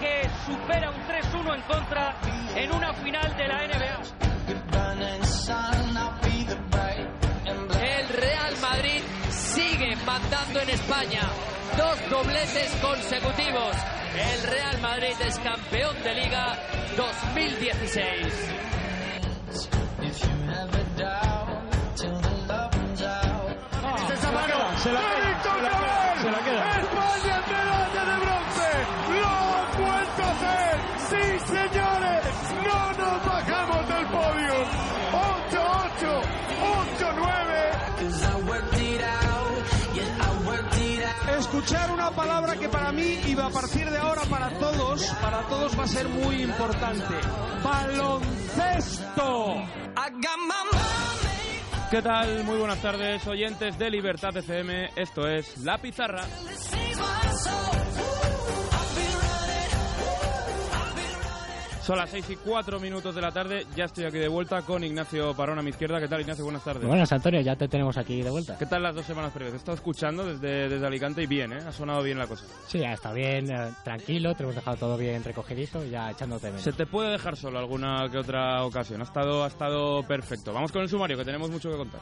Que supera un 3-1 en contra en una final de la NBA. El Real Madrid sigue mandando en España. Dos dobletes consecutivos. El Real Madrid es campeón de Liga 2016. Esa mano, se la se la palabra que para mí y a partir de ahora para todos, para todos va a ser muy importante. Baloncesto. ¿Qué tal? Muy buenas tardes, oyentes de Libertad FM. Esto es La Pizarra. Son las 6 y 4 minutos de la tarde. Ya estoy aquí de vuelta con Ignacio Parón a mi izquierda. ¿Qué tal, Ignacio? Buenas tardes. Buenas, Antonio, ya te tenemos aquí de vuelta. ¿Qué tal las dos semanas previas? He estado escuchando desde, desde Alicante y bien, ¿eh? Ha sonado bien la cosa. Sí, ya está bien, eh, tranquilo, te hemos dejado todo bien recogidito y ya echándote menos. Se te puede dejar solo alguna que otra ocasión. Ha estado, ha estado perfecto. Vamos con el sumario, que tenemos mucho que contar.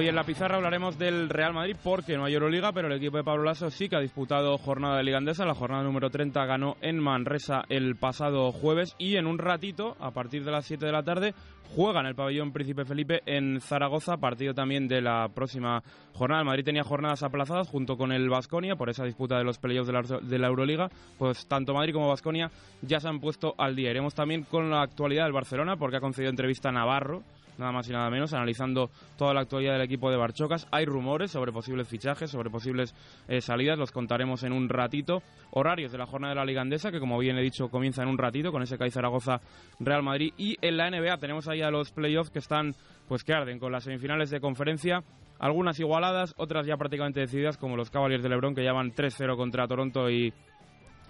Hoy en la pizarra hablaremos del Real Madrid porque no hay Euroliga, pero el equipo de Pablo Lasso sí que ha disputado jornada de Liga Andesa. La jornada número 30 ganó en Manresa el pasado jueves y en un ratito, a partir de las 7 de la tarde, juega en el pabellón Príncipe Felipe en Zaragoza, partido también de la próxima jornada. Madrid tenía jornadas aplazadas junto con el Vasconia por esa disputa de los playoffs de la, de Euroliga. Pues tanto Madrid como Vasconia ya se han puesto al día. Iremos también con la actualidad del Barcelona porque ha concedido entrevista a Navarro nada más y nada menos, analizando toda la actualidad del equipo de Barchocas. Hay rumores sobre posibles fichajes, sobre posibles eh, salidas, los contaremos en un ratito. Horarios de la jornada de la Liga Andesa, que como bien he dicho, comienza en un ratito con ese CAI Zaragoza Real Madrid. Y en la NBA tenemos ahí a los playoffs que están, pues que arden con las semifinales de conferencia. Algunas igualadas, otras ya prácticamente decididas, como los Cavaliers de LeBron, que ya van 3-0 contra Toronto y,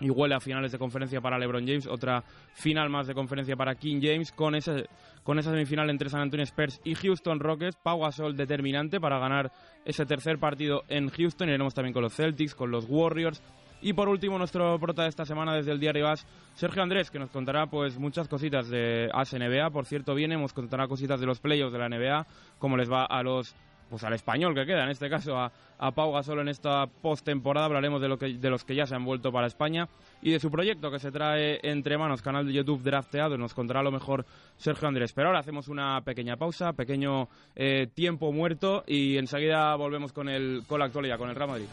y huele a finales de conferencia para LeBron James, otra final más de conferencia para King James, con, ese, con esa semifinal entre San Antonio Spurs y Houston Rockets, Pau Gasol determinante para ganar ese tercer partido en Houston, iremos también con los Celtics, con los Warriors, y por último, nuestro prota de esta semana desde el diario AS, Sergio Andrés, que nos contará pues muchas cositas de AS NBA. Por cierto, viene, nos contará cositas de los playoffs de la NBA, cómo les va a los pues al español que queda, en este caso a, a Pau Gasol en esta postemporada. Hablaremos de, lo que, de los que ya se han vuelto para España y de su proyecto que se trae entre manos, canal de YouTube Drafteado. Nos contará lo mejor Sergio Andrés. Pero ahora hacemos una pequeña pausa, pequeño eh, tiempo muerto y enseguida volvemos con, el, con la actualidad, con el Real Madrid.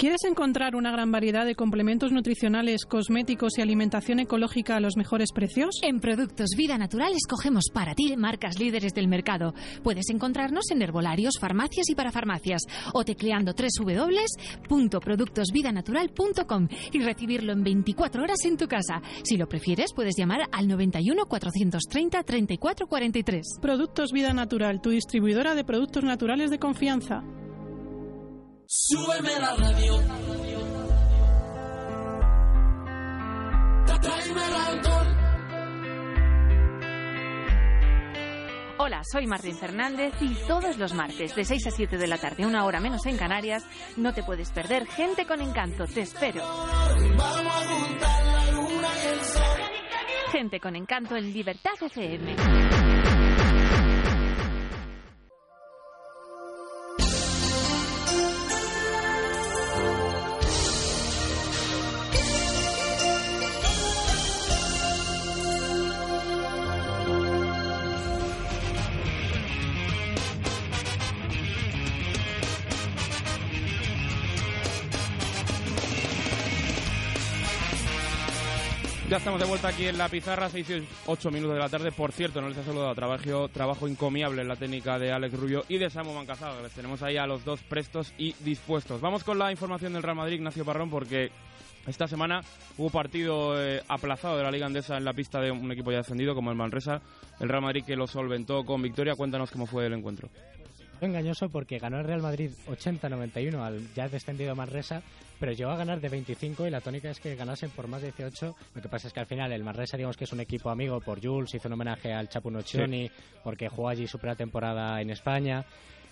¿Quieres encontrar una gran variedad de complementos nutricionales, cosméticos y alimentación ecológica a los mejores precios? En Productos Vida Natural escogemos para ti marcas líderes del mercado. Puedes encontrarnos en herbolarios, farmacias y parafarmacias o tecleando www.productosvidanatural.com y recibirlo en 24 horas en tu casa. Si lo prefieres, puedes llamar al 91 430 34 43. Productos Vida Natural, tu distribuidora de productos naturales de confianza. Súbeme la radio. Tráeme el alcohol. Hola, soy Martín Fernández y todos los martes de 6 a 7 de la tarde, una hora menos en Canarias, no te puedes perder Gente con Encanto. Te espero. Vamos a juntar la luna y el sol. Gente con Encanto en Libertad FM. Estamos de vuelta aquí en la pizarra, 6 y 8 minutos de la tarde. Por cierto, no les ha saludado trabajo, trabajo encomiable en la técnica de Alex Rubio y de Samu Mancasado. Les tenemos ahí a los dos prestos y dispuestos. Vamos con la información del Real Madrid, Ignacio Parrón, porque esta semana hubo partido eh, aplazado de la Liga Andesa en la pista de un equipo ya descendido como el Manresa. El Real Madrid que lo solventó con victoria. Cuéntanos cómo fue el encuentro. Engañoso porque ganó el Real Madrid 80-91 al ya descendido Manresa, pero llegó a ganar de 25 y la tónica es que ganasen por más de 18. Lo que pasa es que al final el Manresa, digamos que es un equipo amigo por Jules, hizo un homenaje al Chapu Noccioni porque jugó allí su primera temporada en España.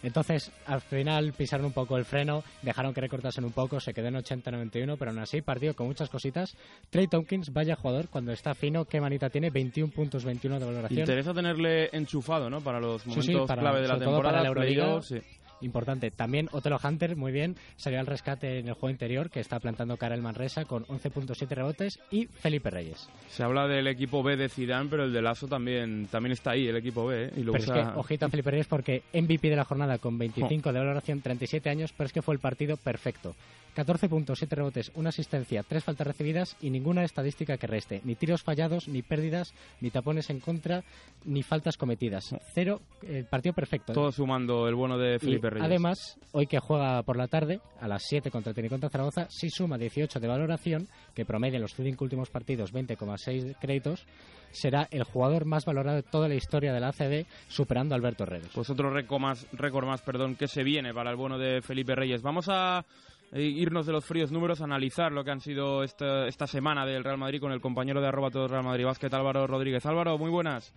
Entonces, al final pisaron un poco el freno, dejaron que recortasen un poco, se quedó en 80-91, pero aún así, partido con muchas cositas. Trey Tompkins, vaya jugador, cuando está fino, qué manita tiene, 21 puntos, 21 de valoración. Interesa tenerle enchufado, ¿no? Para los momentos sí, para- clave de la temporada. para la Euroliga. playoff, sí. Importante. También Otelo Hunter, muy bien, salió al rescate en el juego interior, que está plantando cara el Manresa con 11.7 rebotes, y Felipe Reyes. Se habla del equipo B de Zidane, pero el de Lasso también, también está ahí, el equipo B. ¿eh? Y lo Pero usa- es que, ojito a Felipe Reyes porque MVP de la jornada con 25 de valoración, 37 años, pero es que fue el partido perfecto. 14 puntos, 7 rebotes, una asistencia, 3 faltas recibidas y ninguna estadística que reste. Ni tiros fallados, ni pérdidas, ni tapones en contra, ni faltas cometidas. Cero, el partido perfecto. Todo sumando el bueno de Y, Felipe Reyes. Además, hoy que juega por la tarde, a las 7 contra el Tenerife contra Zaragoza, sí suma 18 de valoración, que promedia en los cinco últimos partidos 20,6 créditos, será el jugador más valorado de toda la historia de la ACB, superando a Alberto Redes. Pues otro récord más, récord más perdón, que se viene para el bueno de Felipe Reyes. Vamos a eh, irnos de los fríos números, analizar lo que han sido esta, esta semana del Real Madrid con el compañero de arroba todo Real Madrid Básquet, Álvaro Rodríguez. Álvaro, muy buenas.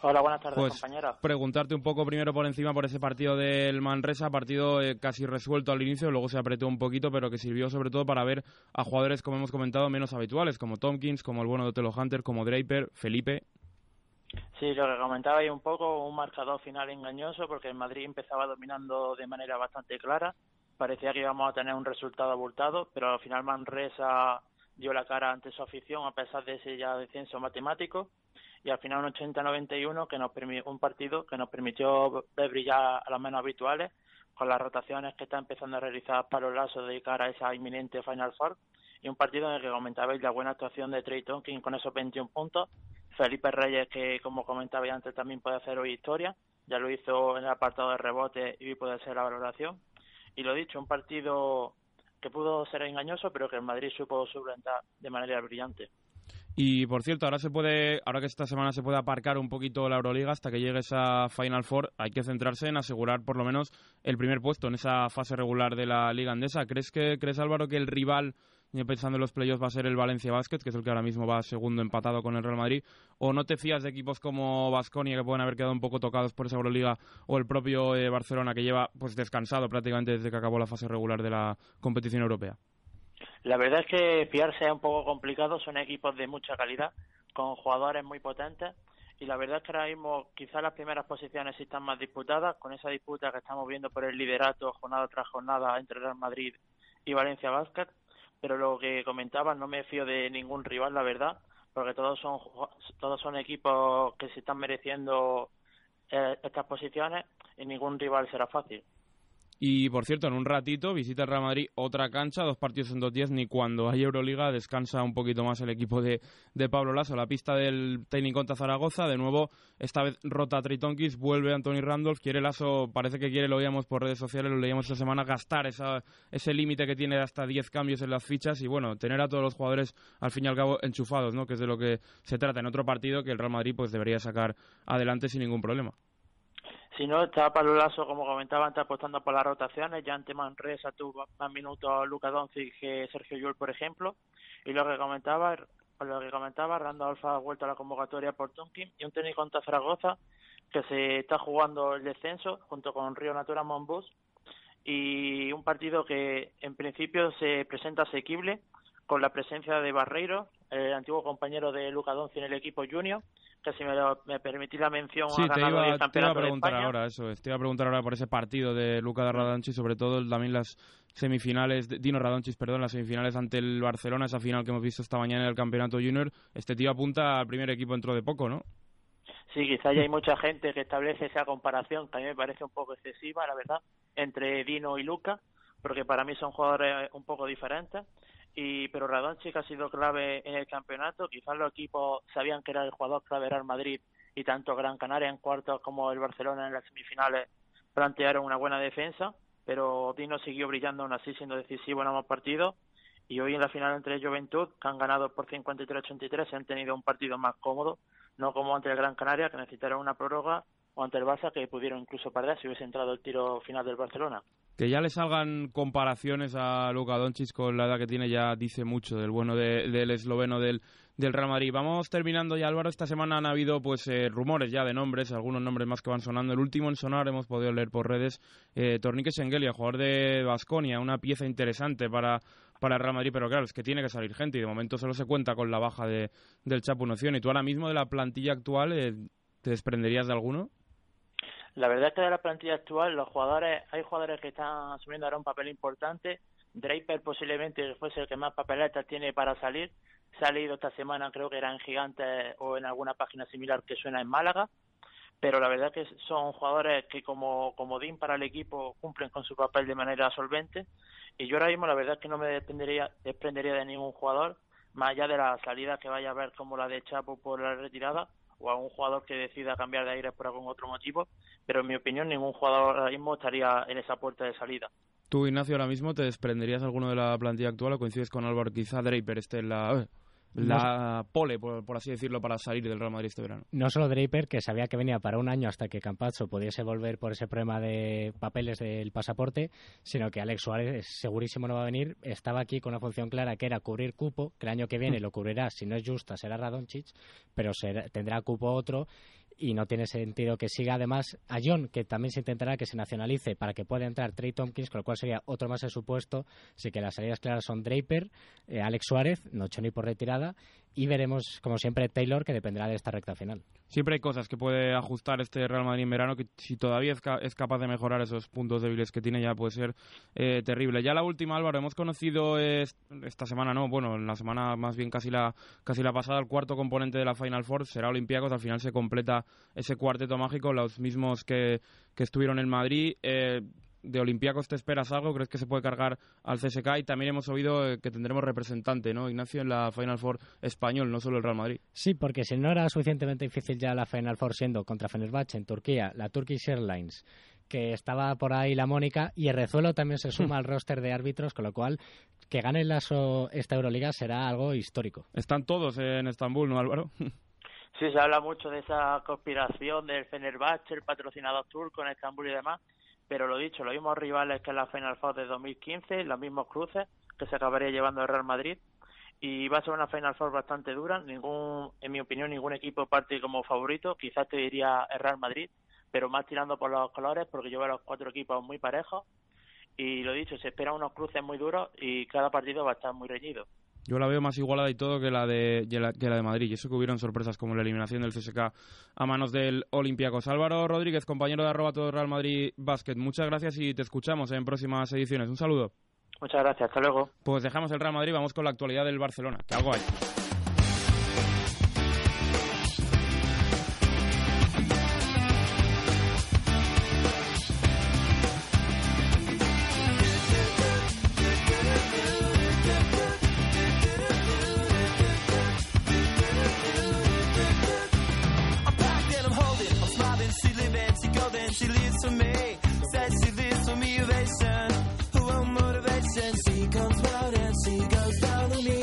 Hola, buenas tardes, Pues compañera. preguntarte un poco primero por encima por ese partido del Manresa, partido eh, casi resuelto al inicio, luego se apretó un poquito, pero que sirvió sobre todo para ver a jugadores, como hemos comentado, menos habituales, como Tompkins, como el bueno de Otelo Hunter, como Draper, Felipe. Sí, lo que comentaba ahí un poco, un marcador final engañoso porque el Madrid empezaba dominando de manera bastante clara. Parecía que íbamos a tener un resultado abultado, pero al final Manresa dio la cara ante su afición a pesar de ese ya descenso matemático. Y al final un 80-91 que nos permi- un partido que nos permitió brillar a los menos habituales con las rotaciones que está empezando a realizar Pablo Lasso de cara a esa inminente Final Four y un partido en el que comentabais la buena actuación de Trey Tonkin con esos 21 puntos Felipe Reyes, que como comentaba antes, también puede hacer hoy historia. Ya lo hizo en el apartado de rebote y puede ser la valoración. Y lo dicho, un partido que pudo ser engañoso, pero que el Madrid supo solventar de manera brillante. Y por cierto, ahora se puede, ahora que esta semana se puede aparcar un poquito la Euroliga hasta que llegue esa Final Four, hay que centrarse en asegurar por lo menos el primer puesto en esa fase regular de la Liga Andesa. ¿Crees que crees Álvaro que el rival pensando en los playoffs va a ser el Valencia Basket, que es el que ahora mismo va segundo empatado con el Real Madrid, o no te fías de equipos como Vasconia que pueden haber quedado un poco tocados por esa Euroliga o el propio eh, Barcelona que lleva pues descansado prácticamente desde que acabó la fase regular de la competición europea? La verdad es que fiarse es un poco complicado, son equipos de mucha calidad, con jugadores muy potentes, y la verdad es que ahora mismo quizás las primeras posiciones están más disputadas, con esa disputa que estamos viendo por el liderato jornada tras jornada entre Real Madrid y Valencia Basket, pero lo que comentaba, no me fío de ningún rival, la verdad, porque todos son todos son equipos que se están mereciendo eh, estas posiciones y ningún rival será fácil. Y por cierto, en un ratito visita el Real Madrid otra cancha, dos partidos en dos días, ni cuando hay Euroliga descansa un poquito más el equipo de, de Pablo Lasso. La pista del técnico contra Zaragoza, de nuevo, esta vez rota Tritonkis, vuelve Anthony Randolph, quiere Lasso, parece que quiere, lo veíamos por redes sociales, lo leíamos esta semana, gastar esa, ese límite que tiene de hasta 10 cambios en las fichas y bueno, tener a todos los jugadores al fin y al cabo enchufados, ¿no? que es de lo que se trata en otro partido que el Real Madrid pues debería sacar adelante sin ningún problema. Si no, está Pablo Lasso, como comentaba antes, apostando por las rotaciones. Ya ante Manresa tuvo más minutos Luca Doncic que Sergio Llull, por ejemplo. Y lo que comentaba, lo que comentaba, Randolph ha vuelto a la convocatoria por Tonkin y un técnico contra Zaragoza que se está jugando el descenso junto con Río Natura Monbus y un partido que en principio se presenta asequible con la presencia de Barreiro, el antiguo compañero de Luca Doncic en el equipo junior, que si me, lo, me permitís la mención sí, ha te iba, el te iba a de preguntar ahora eso, es, te iba a preguntar ahora por ese partido de Luca de Radonchis, sobre todo también las semifinales, de- Dino Radonchis, perdón, las semifinales ante el Barcelona, esa final que hemos visto esta mañana en el Campeonato Junior. Este tío apunta al primer equipo dentro de poco, ¿no? Sí, quizá ya hay mucha gente que establece esa comparación, que a mí me parece un poco excesiva, la verdad, entre Dino y Luca, porque para mí son jugadores un poco diferentes. Y, pero Radonchik ha sido clave en el campeonato. Quizás los equipos sabían que era el jugador clave era el Madrid y tanto Gran Canaria en cuartos como el Barcelona en las semifinales plantearon una buena defensa, pero Dino siguió brillando aún así siendo decisivo en ambos partidos. Y hoy en la final entre Juventud, que han ganado por 53-83, se han tenido un partido más cómodo, no como ante el Gran Canaria, que necesitaron una prórroga, o ante el Barça, que pudieron incluso perder si hubiese entrado el tiro final del Barcelona. Que ya le salgan comparaciones a Luka Doncic con la edad que tiene ya dice mucho del bueno de- del esloveno del, del Real Madrid. Vamos terminando ya, Álvaro. Esta semana han habido pues eh, rumores ya de nombres, algunos nombres más que van sonando. El último en sonar hemos podido leer por redes, eh, Tornique Schengelia, jugador de Basconia, una pieza interesante para para el Real Madrid, pero claro, es que tiene que salir gente y de momento solo se cuenta con la baja de, del Chapo Noción. ¿Y tú ahora mismo de la plantilla actual eh, te desprenderías de alguno? La verdad es que de la plantilla actual, los jugadores, hay jugadores que están asumiendo ahora un papel importante. Draper posiblemente fuese el que más papeletas tiene para salir. Se ha leído esta semana, creo que era en Gigantes o en alguna página similar que suena en Málaga. Pero la verdad es que son jugadores que como comodín para el equipo cumplen con su papel de manera solvente. Y yo ahora mismo la verdad es que no me desprendería, desprendería de ningún jugador, más allá de la salida que vaya a ver como la de Chapo por la retirada o a un jugador que decida cambiar de aire por algún otro motivo, pero en mi opinión ningún jugador ahora mismo estaría en esa puerta de salida. ¿Tú, Ignacio, ahora mismo te desprenderías alguno de la plantilla actual o coincides con Álvaro? Quizá Draper esté en la, la pole, por, por así decirlo, para salir del Real Madrid este verano. No solo Draper, que sabía que venía para un año hasta que Campazzo pudiese volver por ese problema de papeles del pasaporte, sino que Alex Suárez segurísimo no va a venir. Estaba aquí con una función clara que era cubrir cupo, que el año que viene lo cubrirá, si no es justa, será Radonchich, pero será- tendrá cupo otro y no tiene sentido que siga además a John, que también se intentará que se nacionalice para que pueda entrar Trey Tompkins, con lo cual sería otro más en su puesto. Así que las salidas claras son Draper, eh, Alex Suárez, Nochoni por retirada, y veremos, como siempre, Taylor, que dependerá de esta recta final. Siempre hay cosas que puede ajustar este Real Madrid en verano que si todavía es, ca- es capaz de mejorar esos puntos débiles que tiene ya puede ser eh, terrible. Ya la última, Álvaro, hemos conocido es- esta semana, no, bueno, en la semana más bien casi la casi la pasada, el cuarto componente de la Final Four será Olympiacos, al final se completa ese cuarteto mágico, los mismos que, que estuvieron en Madrid. Eh, de Olympiacos te esperas algo? ¿Crees que se puede cargar al CSK? Y también hemos oído eh, que tendremos representante, ¿no, Ignacio, en la Final Four español, no solo el Real Madrid. Sí, porque si no era suficientemente difícil ya la Final Four siendo contra Fenerbahce en Turquía, la Turkish Airlines, que estaba por ahí la Mónica, y el Rezuelo también se suma al roster de árbitros, con lo cual que gane la so- esta Euroliga será algo histórico. Están todos en Estambul, ¿no, Álvaro? Sí, se habla mucho de esa conspiración del Fenerbahce, el patrocinador turco en Estambul y demás, pero lo dicho, los mismos rivales que la Final Four de 2015, los mismos cruces que se acabaría llevando el Real Madrid. Y va a ser una Final Four bastante dura, ningún en mi opinión ningún equipo parte como favorito, quizás te diría el Real Madrid, pero más tirando por los colores porque yo veo los cuatro equipos muy parejos. Y lo dicho, se esperan unos cruces muy duros y cada partido va a estar muy reñido. Yo la veo más igualada y todo que la de que la, de Madrid. Y eso que hubieron sorpresas como la eliminación del CSK a manos del Olympiacos. Álvaro Rodríguez, compañero de arroba todo Real Madrid Basket. Muchas gracias y te escuchamos en próximas ediciones. Un saludo. Muchas gracias, hasta luego. Pues dejamos el Real Madrid, vamos con la actualidad del Barcelona, que algo hay. this for me. Said she lives for me ovation. Who want motivation? She comes round and she goes down on me.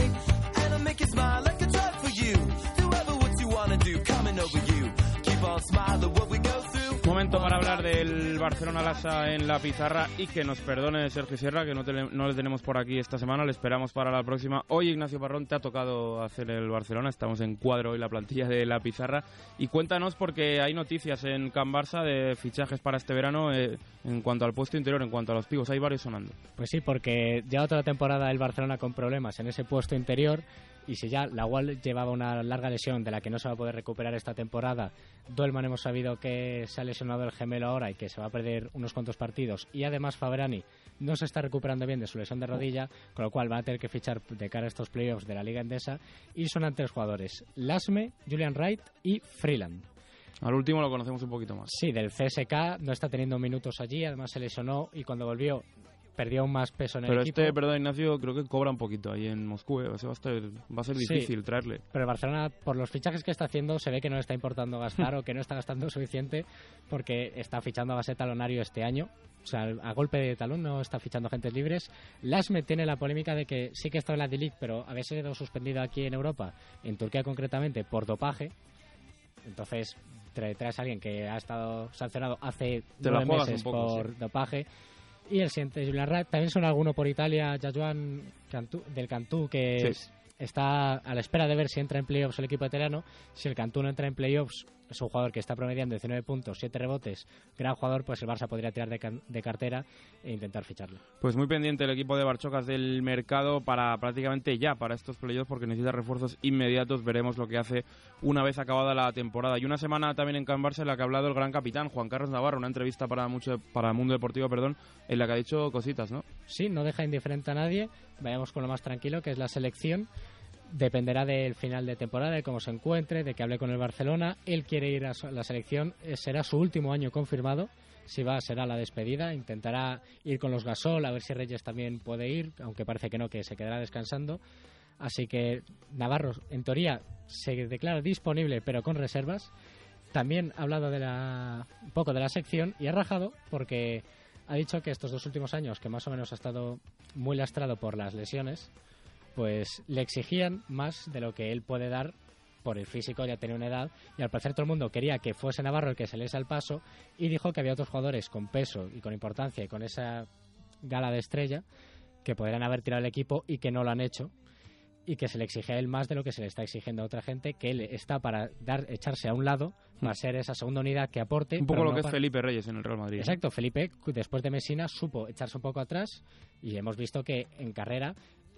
And I make you smile like a drug for you. Do ever what you wanna do, coming over you. Keep on smiling Momento para hablar del Barcelona Lasa en la pizarra y que nos perdone Sergio Sierra, que no, tele- no le tenemos por aquí esta semana, le esperamos para la próxima. Hoy Ignacio Parrón te ha tocado hacer el Barcelona, estamos en cuadro hoy la plantilla de la pizarra. Y cuéntanos porque hay noticias en Can Barça de fichajes para este verano eh, en cuanto al puesto interior, en cuanto a los pibos, hay varios sonando. Pues sí, porque toda la temporada el Barcelona con problemas en ese puesto interior y si ya la Wall llevaba una larga lesión de la que no se va a poder recuperar esta temporada, Dolman hemos sabido que se ha lesionado el gemelo ahora y que se va a perder unos cuantos partidos y además Fabrani no se está recuperando bien de su lesión de rodilla, con lo cual va a tener que fichar de cara a estos playoffs de la Liga Endesa y son tres jugadores, Lasme, Julian Wright y Freeland. Al último lo conocemos un poquito más. Sí, del CSK no está teniendo minutos allí, además se lesionó y cuando volvió perdió aún más peso en Pero el equipo. este, perdón Ignacio, creo que cobra un poquito ahí en Moscú, eh, o sea, va, a estar- va a ser Sí. difícil traerle. Pero el Barcelona, por los fichajes que está haciendo, se ve que no le está importando gastar o que no está gastando suficiente porque está fichando a base talonario este año. O sea, a golpe de talón no está fichando agentes libres. Lasme tiene la polémica de que sí que está en la D-League, pero a veces sido suspendido aquí en Europa, en Turquía concretamente, por dopaje. Entonces, tra- traes a alguien que ha estado sancionado hace Te nueve meses poco, por sí. dopaje. Y el siguiente. También son alguno por Italia, Jajuan del Cantú, que Sí. es- está a la espera de ver si entra en playoffs el equipo italiano. Si el Cantú no entra en playoffs, es un jugador que está promediando 19 puntos, 7 rebotes, gran jugador, pues el Barça podría tirar de, de cartera e intentar ficharlo. Pues muy pendiente el equipo de Barchocas del mercado para prácticamente ya, para estos playoffs, porque necesita refuerzos inmediatos. Veremos lo que hace una vez acabada la temporada. Y una semana también en Can Barça en la que ha hablado el gran capitán, Juan Carlos Navarro, una entrevista para mucho para Mundo Deportivo, perdón, en la que ha dicho cositas, ¿no? Sí, no deja indiferente a nadie. Vayamos con lo más tranquilo, que es la selección. Dependerá del final de temporada, de cómo se encuentre, de que hable con el Barcelona. Él quiere ir a la selección. Eh, Será su último año confirmado. Si va, será la despedida. Intentará ir con los Gasol, a ver si Reyes también puede ir, aunque parece que no, que se quedará descansando. Así que Navarro, en teoría, se declara disponible, pero con reservas. También ha hablado de la, un poco de la sección y ha rajado porque ha dicho que estos dos últimos años, que más o menos ha estado muy lastrado por las lesiones, pues le exigían más de lo que él puede dar por el físico, ya tenía una edad, y al parecer todo el mundo quería que fuese Navarro el que se les al paso, y dijo que había otros jugadores con peso y con importancia y con esa gala de estrella que podrían haber tirado el equipo y que no lo han hecho, y que se le exige a él más de lo que se le está exigiendo a otra gente, que él está para dar echarse a un lado, para ser esa segunda unidad que aporte. Un poco lo no que es Felipe Reyes en el Real Madrid. Exacto, Felipe, después de Messina, supo echarse un poco atrás y hemos visto que en carrera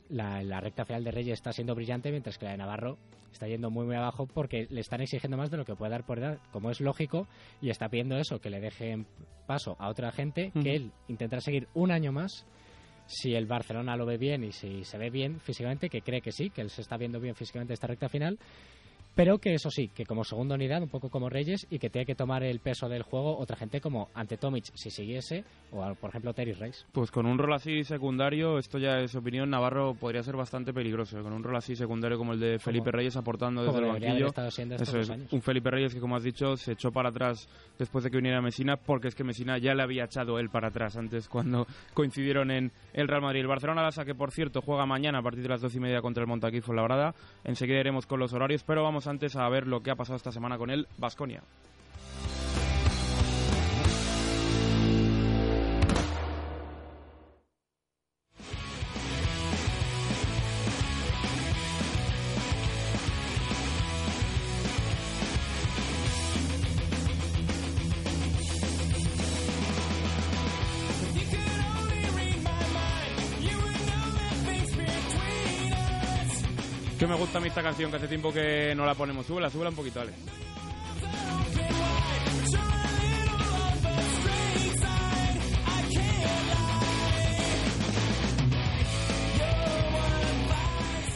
la, la recta final de Reyes está siendo brillante, mientras que la de Navarro está yendo muy, muy abajo porque le están exigiendo más de lo que puede dar por edad, como es lógico, y está pidiendo eso, que le dejen paso a otra gente, que él intentará seguir un año más. Si el Barcelona lo ve bien y si se ve bien físicamente, que cree que sí, que él se está viendo bien físicamente esta recta final, pero que eso sí, que como segunda unidad, un poco como Reyes, y que tiene que tomar el peso del juego otra gente como ante Tomic si siguiese, o por ejemplo Terry Reis. Pues con un rol así secundario, esto ya es opinión, Navarro podría ser bastante peligroso. Con un rol así secundario como el de Felipe Reyes aportando desde el banquillo. Eso es, años. un Felipe Reyes que, como has dicho, se echó para atrás después de que viniera Mesina, porque es que Mesina ya le había echado él para atrás antes cuando coincidieron en el Real Madrid. El Barcelona Lasa, que por cierto juega mañana a partir de las doce y media contra el Montaquí Labrada. Enseguida iremos con los horarios, pero vamos antes a ver lo que ha pasado esta semana con el Vasconia. Me gusta a mí esta canción, que hace tiempo que no la ponemos. Súbela, súbela un poquito, Alex.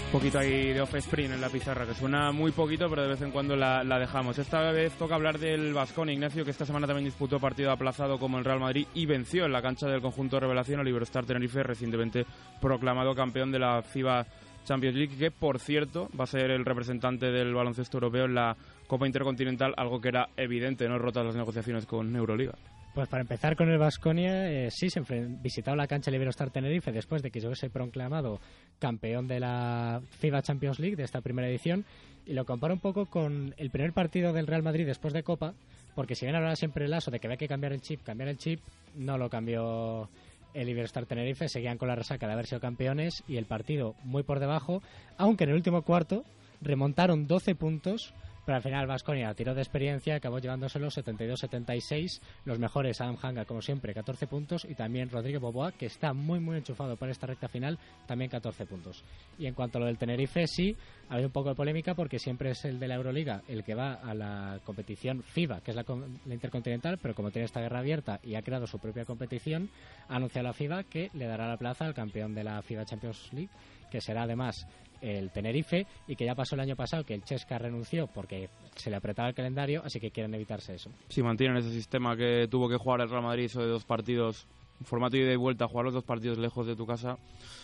Un poquito ahí de off-screen en la pizarra, que suena muy poquito, pero de vez en cuando la, la dejamos. Esta vez toca hablar del Vascón Ignacio, que esta semana también disputó partido aplazado como el Real Madrid y venció en la cancha del conjunto de revelación al Iberostar Tenerife, recientemente proclamado campeón de la FIBA Champions League, que por cierto va a ser el representante del baloncesto europeo en la Copa Intercontinental, algo que era evidente, no rotas las negociaciones con Euroliga. Pues para empezar con el Vasconia, eh, sí, se visitaba la cancha del Iberostar Tenerife después de que yo se proclamado campeón de la FIBA Champions League de esta primera edición y lo comparo un poco con el primer partido del Real Madrid después de Copa, porque si bien hablaba siempre el aso de que había que cambiar el chip, cambiar el chip, no lo cambió el Iberostar Tenerife, seguían con la resaca de haber sido campeones y el partido muy por debajo, aunque en el último cuarto remontaron 12 puntos, pero al final Vasconia tiró de experiencia, acabó llevándoselo 72-76, los mejores Adam Hanga como siempre 14 puntos y también Rodrigo Boboa que está muy muy enchufado para esta recta final, también 14 puntos. Y en cuanto a lo del Tenerife, sí, ha habido un poco de polémica porque siempre es el de la Euroliga el que va a la competición FIBA, que es la, la intercontinental, pero como tiene esta guerra abierta y ha creado su propia competición, ha anunciado la FIBA que le dará la plaza al campeón de la FIBA Champions League, que será además el Tenerife y que ya pasó el año pasado que el Chesca renunció porque se le apretaba el calendario, así que quieren evitarse eso. Si mantienen ese sistema que tuvo que jugar el Real Madrid, eso de dos partidos, formato ida y vuelta, jugar los dos partidos lejos de tu casa,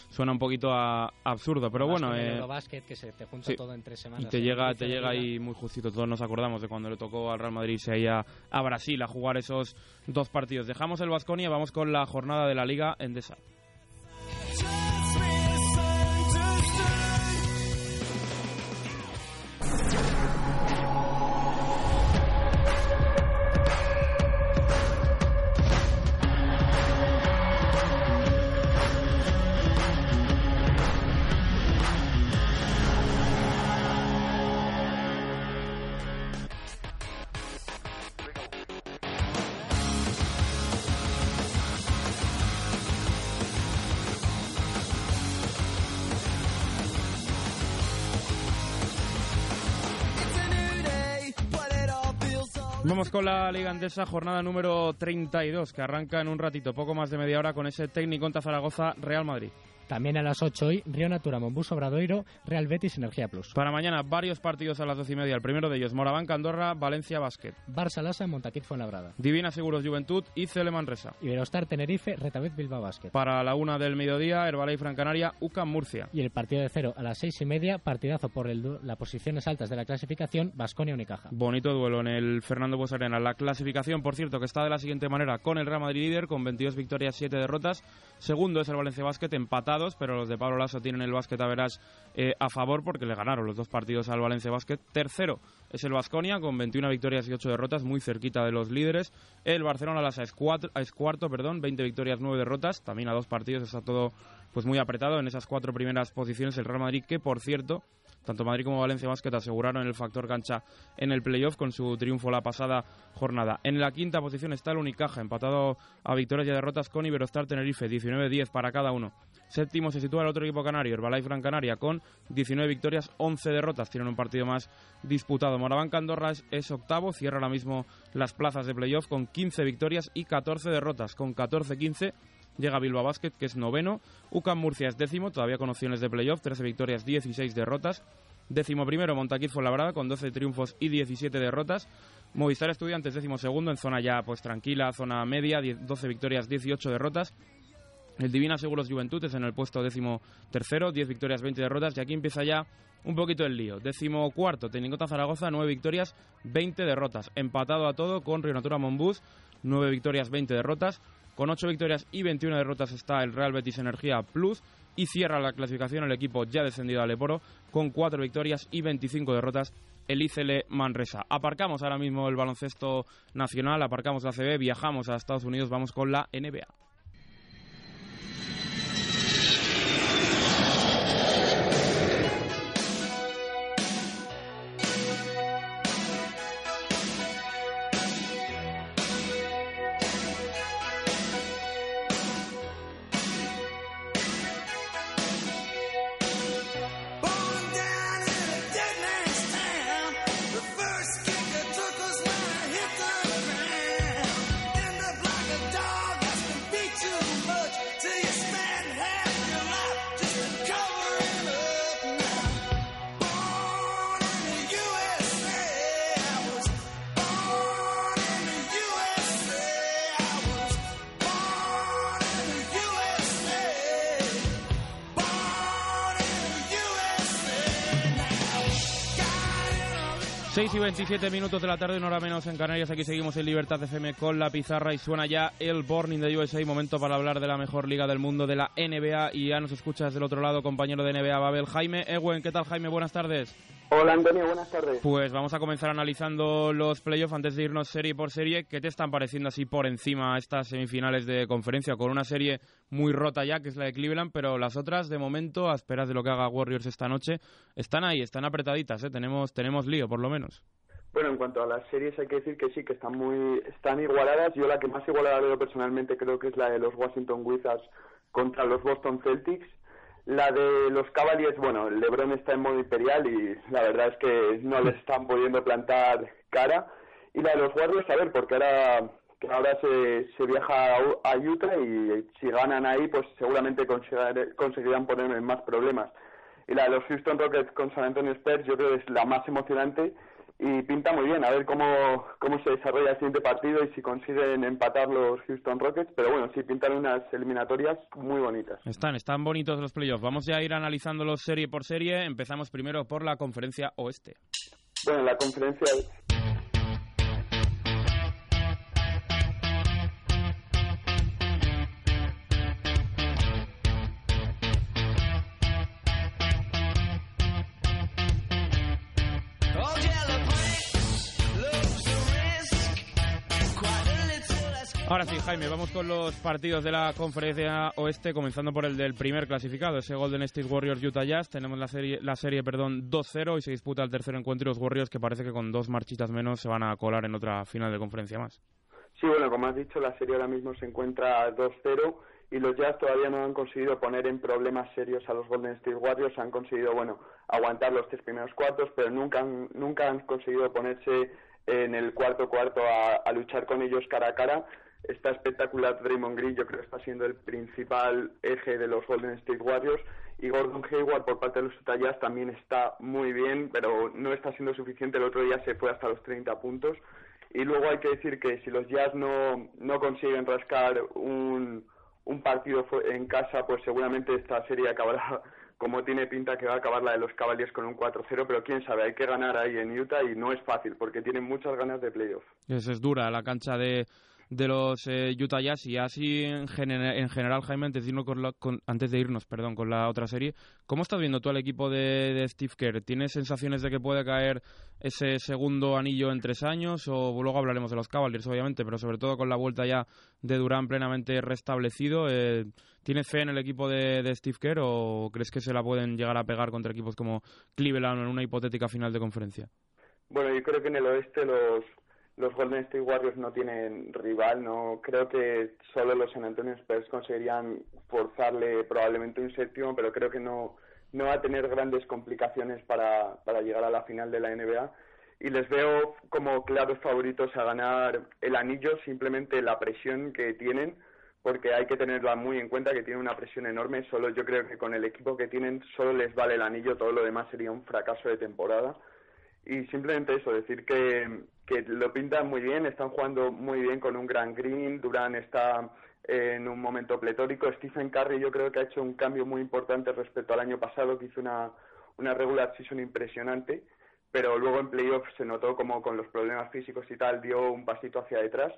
suena un poquito a- absurdo. Pero bueno, con el eh, Eurobasket, que se te junta sí. todo en tres y semanas. te en llega, te llega ahí muy justito. Todos nos acordamos de cuando le tocó al Real Madrid irse ahí a, a Brasil a jugar esos dos partidos. Dejamos el Vasconia, vamos con la jornada de la Liga Endesa. Vamos con la Liga Andesa, jornada número 32, que arranca en un ratito, poco más de media hora, con ese técnico en Zaragoza, Real Madrid. También a las 8 hoy, Río Natura, Monbus Obradoiro, Real Betis, Energía Plus. Para mañana, varios partidos a las 12 y media. El primero de ellos, Morabanca, Andorra, Valencia, Básquet. Barça Lasa, Montaquit, Fuenlabrada. Divina Seguros Juventud y Cele Manresa. Iberostar, Tenerife, Retabet, Bilbao Basket. Para la una del mediodía, Herbalife Gran Canaria, UCAM Murcia. Y el partido de cero a las seis y media, partidazo por el las posiciones altas de la clasificación, Basconia Unicaja. Bonito duelo en el Fernando Bues Arena. La clasificación, por cierto, que está de la siguiente manera, con el Real Madrid líder, con 22 victorias, 7 derrotas. Segundo es el Valencia Basket, pero los de Pablo Lasso tienen el Basket a verás eh, a favor porque le ganaron los dos partidos al Valencia Basket. Tercero es el Basconia, con 21 victorias y 8 derrotas, muy cerquita de los líderes. El Barcelona Lassa es, cuatro- es cuarto, perdón, 20 victorias, 9 derrotas. También a dos partidos está todo pues muy apretado en esas cuatro primeras posiciones. El Real Madrid, que por cierto, tanto Madrid como Valencia Basket aseguraron el factor cancha en el playoff con su triunfo la pasada jornada. En la quinta posición está el Unicaja, empatado a victorias y derrotas con Iberostar Tenerife, 19-10 para cada uno. Séptimo se sitúa el otro equipo canario, Herbalife Gran Canaria, con 19 victorias, 11 derrotas. Tienen un partido más disputado. Morabanca Andorra es octavo, cierra ahora mismo las plazas de playoff con 15 victorias y 14 derrotas. Con 14-15 llega Bilbao Basket, que es noveno. UCAM Murcia es décimo, todavía con opciones de playoff, 13 victorias, 16 derrotas. Décimo primero, Montaquit Fuenlabrada, con 12 triunfos y 17 derrotas. Movistar Estudiantes, décimo segundo, en zona ya pues tranquila, zona media, 10 12 victorias, 18 derrotas. El Divina Seguros Juventud es en el puesto décimo tercero, 10 victorias, 20 derrotas. Y aquí empieza ya un poquito el lío. Décimo cuarto, Tenicota Zaragoza, 9 victorias, 20 derrotas. Empatado a todo con Río Natura Monbus, 9 victorias, 20 derrotas. Con 8 victorias y 21 derrotas está el Real Betis Energía Plus. Y cierra la clasificación el equipo ya descendido al Leporo con 4 victorias y 25 derrotas el ICL Manresa. Aparcamos ahora mismo el baloncesto nacional, aparcamos la CB, viajamos a Estados Unidos, vamos con la NBA. 27 minutos de la tarde, una hora menos en Canarias. Aquí seguimos en Libertad FM con la pizarra y suena ya el Borning de USA. Momento para hablar de la mejor liga del mundo, de la NBA. Y ya nos escuchas del otro lado, compañero de NBA, Babel, Jaime Ewen. ¿Qué tal, Jaime? Buenas tardes. Hola, Antonio. Buenas tardes. Pues vamos a comenzar analizando los playoffs antes de irnos serie por serie. ¿Qué te están pareciendo así por encima estas semifinales de conferencia? Con una serie muy rota ya, que es la de Cleveland, pero las otras, de momento, a esperas de lo que haga Warriors esta noche, están ahí, están apretaditas. ¿eh? Tenemos, tenemos lío, por lo menos. Bueno, en cuanto a las series hay que decir que sí, que están muy están igualadas. Yo la que más igualada veo personalmente creo que es la de los Washington Wizards contra los Boston Celtics. La de los Cavaliers, bueno, LeBron está en modo imperial y la verdad es que no les están pudiendo plantar cara. Y la de los Warriors, a ver, porque ahora que ahora se, se viaja a, a Utah y si ganan ahí, pues seguramente conseguir- conseguirán poner en más problemas. Y la de los Houston Rockets con San Antonio Spurs yo creo que es la más emocionante y pinta muy bien. A ver cómo, cómo se desarrolla el siguiente partido y si consiguen empatar los Houston Rockets. Pero bueno, sí pintan unas eliminatorias muy bonitas. Están, están bonitos los playoffs. Vamos ya a ir analizándolos serie por serie. Empezamos primero por la conferencia oeste. Bueno, la conferencia Ahora sí, Jaime, vamos con los partidos de la conferencia oeste, comenzando por el del primer clasificado, ese Golden State Warriors Utah Jazz. Tenemos la serie, la serie perdón, 2-0 y se disputa el tercer encuentro y los Warriors que parece que con dos marchitas menos se van a colar en otra final de conferencia más. Sí, bueno, como has dicho, la serie ahora mismo se encuentra 2-0 y los Jazz todavía no han conseguido poner en problemas serios a los Golden State Warriors. Han conseguido, bueno, aguantar los tres primeros cuartos, pero nunca han, nunca han conseguido ponerse en el cuarto cuarto a, a luchar con ellos cara a cara. Está espectacular Draymond Green, yo creo que está siendo el principal eje de los Golden State Warriors y Gordon Hayward por parte de los Utah también está muy bien, pero no está siendo suficiente. El otro día se fue hasta los 30 puntos. Y luego hay que decir que si los Jazz no, no consiguen rascar un, un partido en casa, pues seguramente esta serie acabará como tiene pinta que va a acabar la de los Cavaliers con un 4-0, pero quién sabe, hay que ganar ahí en Utah y no es fácil porque tienen muchas ganas de playoff. Es dura la cancha de, de los eh, Utah Jazz y así en, en general, Jaime, antes de, irnos con la- con- antes de irnos perdón, con la otra serie, ¿cómo estás viendo tú al equipo de, de Steve Kerr? ¿Tienes sensaciones de que puede caer ese segundo anillo en tres años? O luego hablaremos de los Cavaliers, obviamente, pero sobre todo con la vuelta ya de Durán plenamente restablecido. Eh, ¿Tienes fe en el equipo de, de Steve Kerr o crees que se la pueden llegar a pegar contra equipos como Cleveland en una hipotética final de conferencia? Bueno, yo creo que en el oeste los, los Golden State Warriors no tienen rival, no creo que solo los San Antonio Spurs conseguirían forzarle probablemente un séptimo, pero creo que no, no va a tener grandes complicaciones para, para llegar a la final de la NBA y les veo como claros favoritos a ganar el anillo, simplemente la presión que tienen, porque hay que tenerla muy en cuenta que tienen una presión enorme, solo yo creo que con el equipo que tienen solo les vale el anillo, todo lo demás sería un fracaso de temporada y simplemente eso, decir que, que lo pintan muy bien, están jugando muy bien con un gran green, Durán está eh, en un momento pletórico, Stephen Curry yo creo que ha hecho un cambio muy importante respecto al año pasado, que hizo una, una regular season impresionante, pero luego en playoffs se notó como con los problemas físicos y tal dio un pasito hacia detrás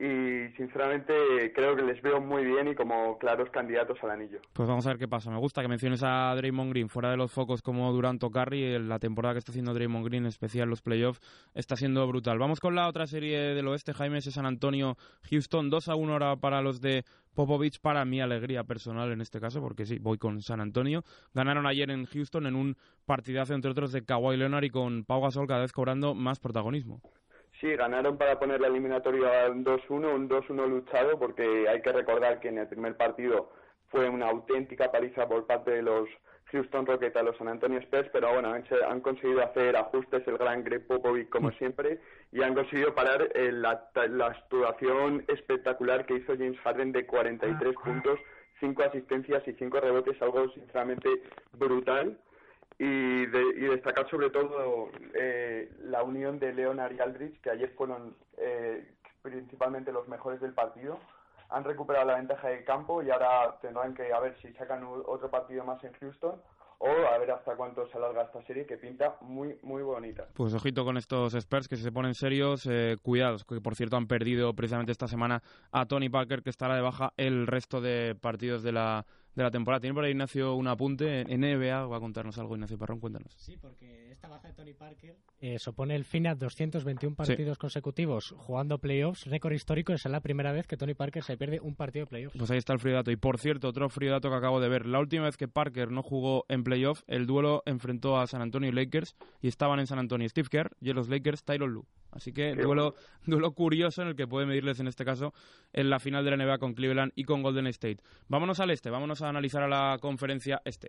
y sinceramente creo que les veo muy bien y como claros candidatos al anillo. Pues vamos a ver qué pasa. Me gusta que menciones a Draymond Green fuera de los focos como Durant o Curry. La temporada que está haciendo Draymond Green, en especial los playoffs, está siendo brutal. Vamos con la otra serie del oeste, Jaime, ese San Antonio, Houston, 2 a 1 ahora para los de Popovich, para mi alegría personal en este caso, porque sí, voy con San Antonio. Ganaron ayer en Houston en un partidazo, entre otros, de Kawhi Leonard y con Pau Gasol cada vez cobrando más protagonismo. Sí, ganaron para poner la eliminatoria 2-1, un 2-1 luchado, porque hay que recordar que en el primer partido fue una auténtica paliza por parte de los Houston Rockets a los San Antonio Spurs, pero bueno, han, han conseguido hacer ajustes el gran Greg Popovich como siempre y han conseguido parar eh, la, la actuación espectacular que hizo James Harden de 43 puntos, 5 asistencias y 5 rebotes, algo sinceramente brutal y, de, y destacar sobre todo eh, la unión de Leonard y Aldrich, que ayer fueron eh, principalmente los mejores del partido. Han recuperado la ventaja de campo y ahora tendrán que a ver si sacan otro partido más en Houston o a ver hasta cuánto se alarga esta serie que pinta muy, muy bonita. Pues ojito con estos Spurs que si se ponen serios, eh, cuidados, que por cierto han perdido precisamente esta semana a Tony Parker que estará de baja el resto de partidos de la de la temporada. Tiene por ahí Ignacio un apunte en NBA, va a contarnos algo Ignacio Parrón, cuéntanos. Sí, porque esta baja de Tony Parker eh, supone el fin a 221 partidos consecutivos jugando playoffs, récord histórico, es la primera vez que Tony Parker se pierde un partido de playoffs. Pues ahí está el frío dato. Y por cierto, otro frío dato que acabo de ver, la última vez que Parker no jugó en playoff, el duelo enfrentó a San Antonio Lakers y estaban en San Antonio Steve Kerr y en los Lakers Tyron Lue. Así que duelo, duelo curioso en el que puede medirles en este caso en la final de la NBA con Cleveland y con Golden State. Vámonos al este, vámonos a analizar a la conferencia este.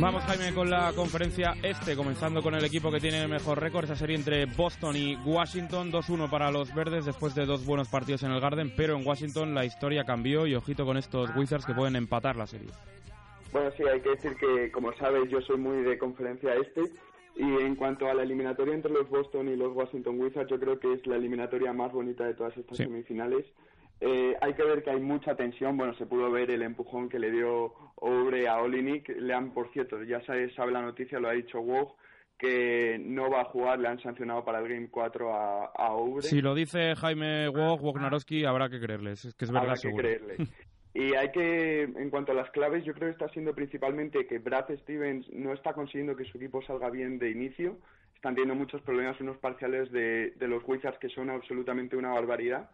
Vamos Jaime con la conferencia este, comenzando con el equipo que tiene el mejor récord, esa serie entre Boston y Washington, 2-1 para los verdes después de dos buenos partidos en el Garden, pero en Washington la historia cambió y ojito con estos Wizards que pueden empatar la serie. Bueno, sí, hay que decir que, como sabes, yo soy muy de conferencia este. Y en cuanto a la eliminatoria entre los Boston y los Washington Wizards, yo creo que es la eliminatoria más bonita de todas estas Sí. semifinales. Eh, hay que ver que hay mucha tensión. Bueno, se pudo ver el empujón que le dio Obre a Olinik. Le han, por cierto, ya se sabe la noticia, lo ha dicho Woj, que no va a jugar. Le han sancionado para el Game 4 a, a Obre. Si lo dice Jaime Wog, Wognarowski, habrá que creerles, es que es verdad Habrá que seguro. creerle. Y hay que, en cuanto a las claves, yo creo que está siendo principalmente que Brad Stevens no está consiguiendo que su equipo salga bien de inicio. Están teniendo muchos problemas unos parciales de, de los Wizards que son absolutamente una barbaridad.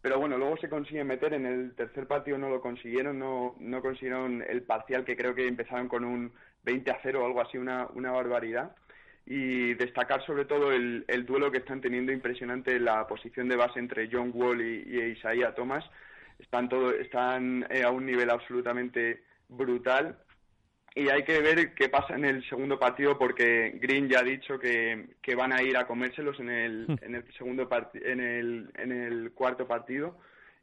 Pero bueno, luego se consiguen meter. En el tercer partido no lo consiguieron, no, no consiguieron el parcial que creo que empezaron con un 20 a 0 o algo así, una, una barbaridad. Y destacar sobre todo el, el duelo que están teniendo impresionante la posición de base entre John Wall y, y Thomas están todo, están eh, a un nivel absolutamente brutal y hay que ver qué pasa en el segundo partido porque Green ya ha dicho que, que van a ir a comérselos en el, en el segundo en el, en el cuarto partido.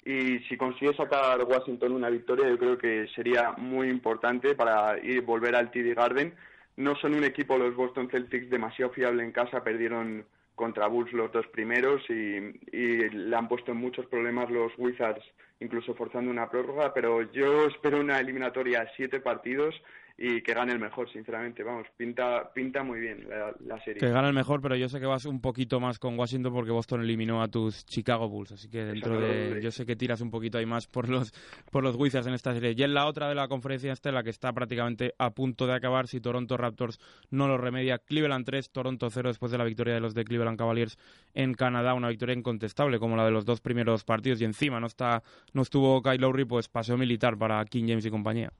Y si consigue sacar Washington una victoria yo creo que sería muy importante para ir volver al TD Garden. No son un equipo los Boston Celtics demasiado fiable en casa perdieron contra Bulls los dos primeros y, y le han puesto en muchos problemas los Wizards, incluso forzando una prórroga, pero yo espero una eliminatoria a siete partidos y que gane el mejor, sinceramente. Vamos, pinta, pinta muy bien la, la serie. Que gana el mejor, pero yo sé que vas un poquito más con Washington porque Boston eliminó a tus Chicago Bulls, así que dentro de... Yo sé que tiras un poquito ahí más por los, por los Wizards en esta serie. Y en la otra de la conferencia esta, la que está prácticamente a punto de acabar, si Toronto Raptors no lo remedia, Cleveland 3, Toronto 0 después de la victoria de los de Cleveland Cavaliers en Canadá, una victoria incontestable como la de los dos primeros partidos y encima no está no estuvo Kyle Lowry, pues paseo militar para King James y compañía.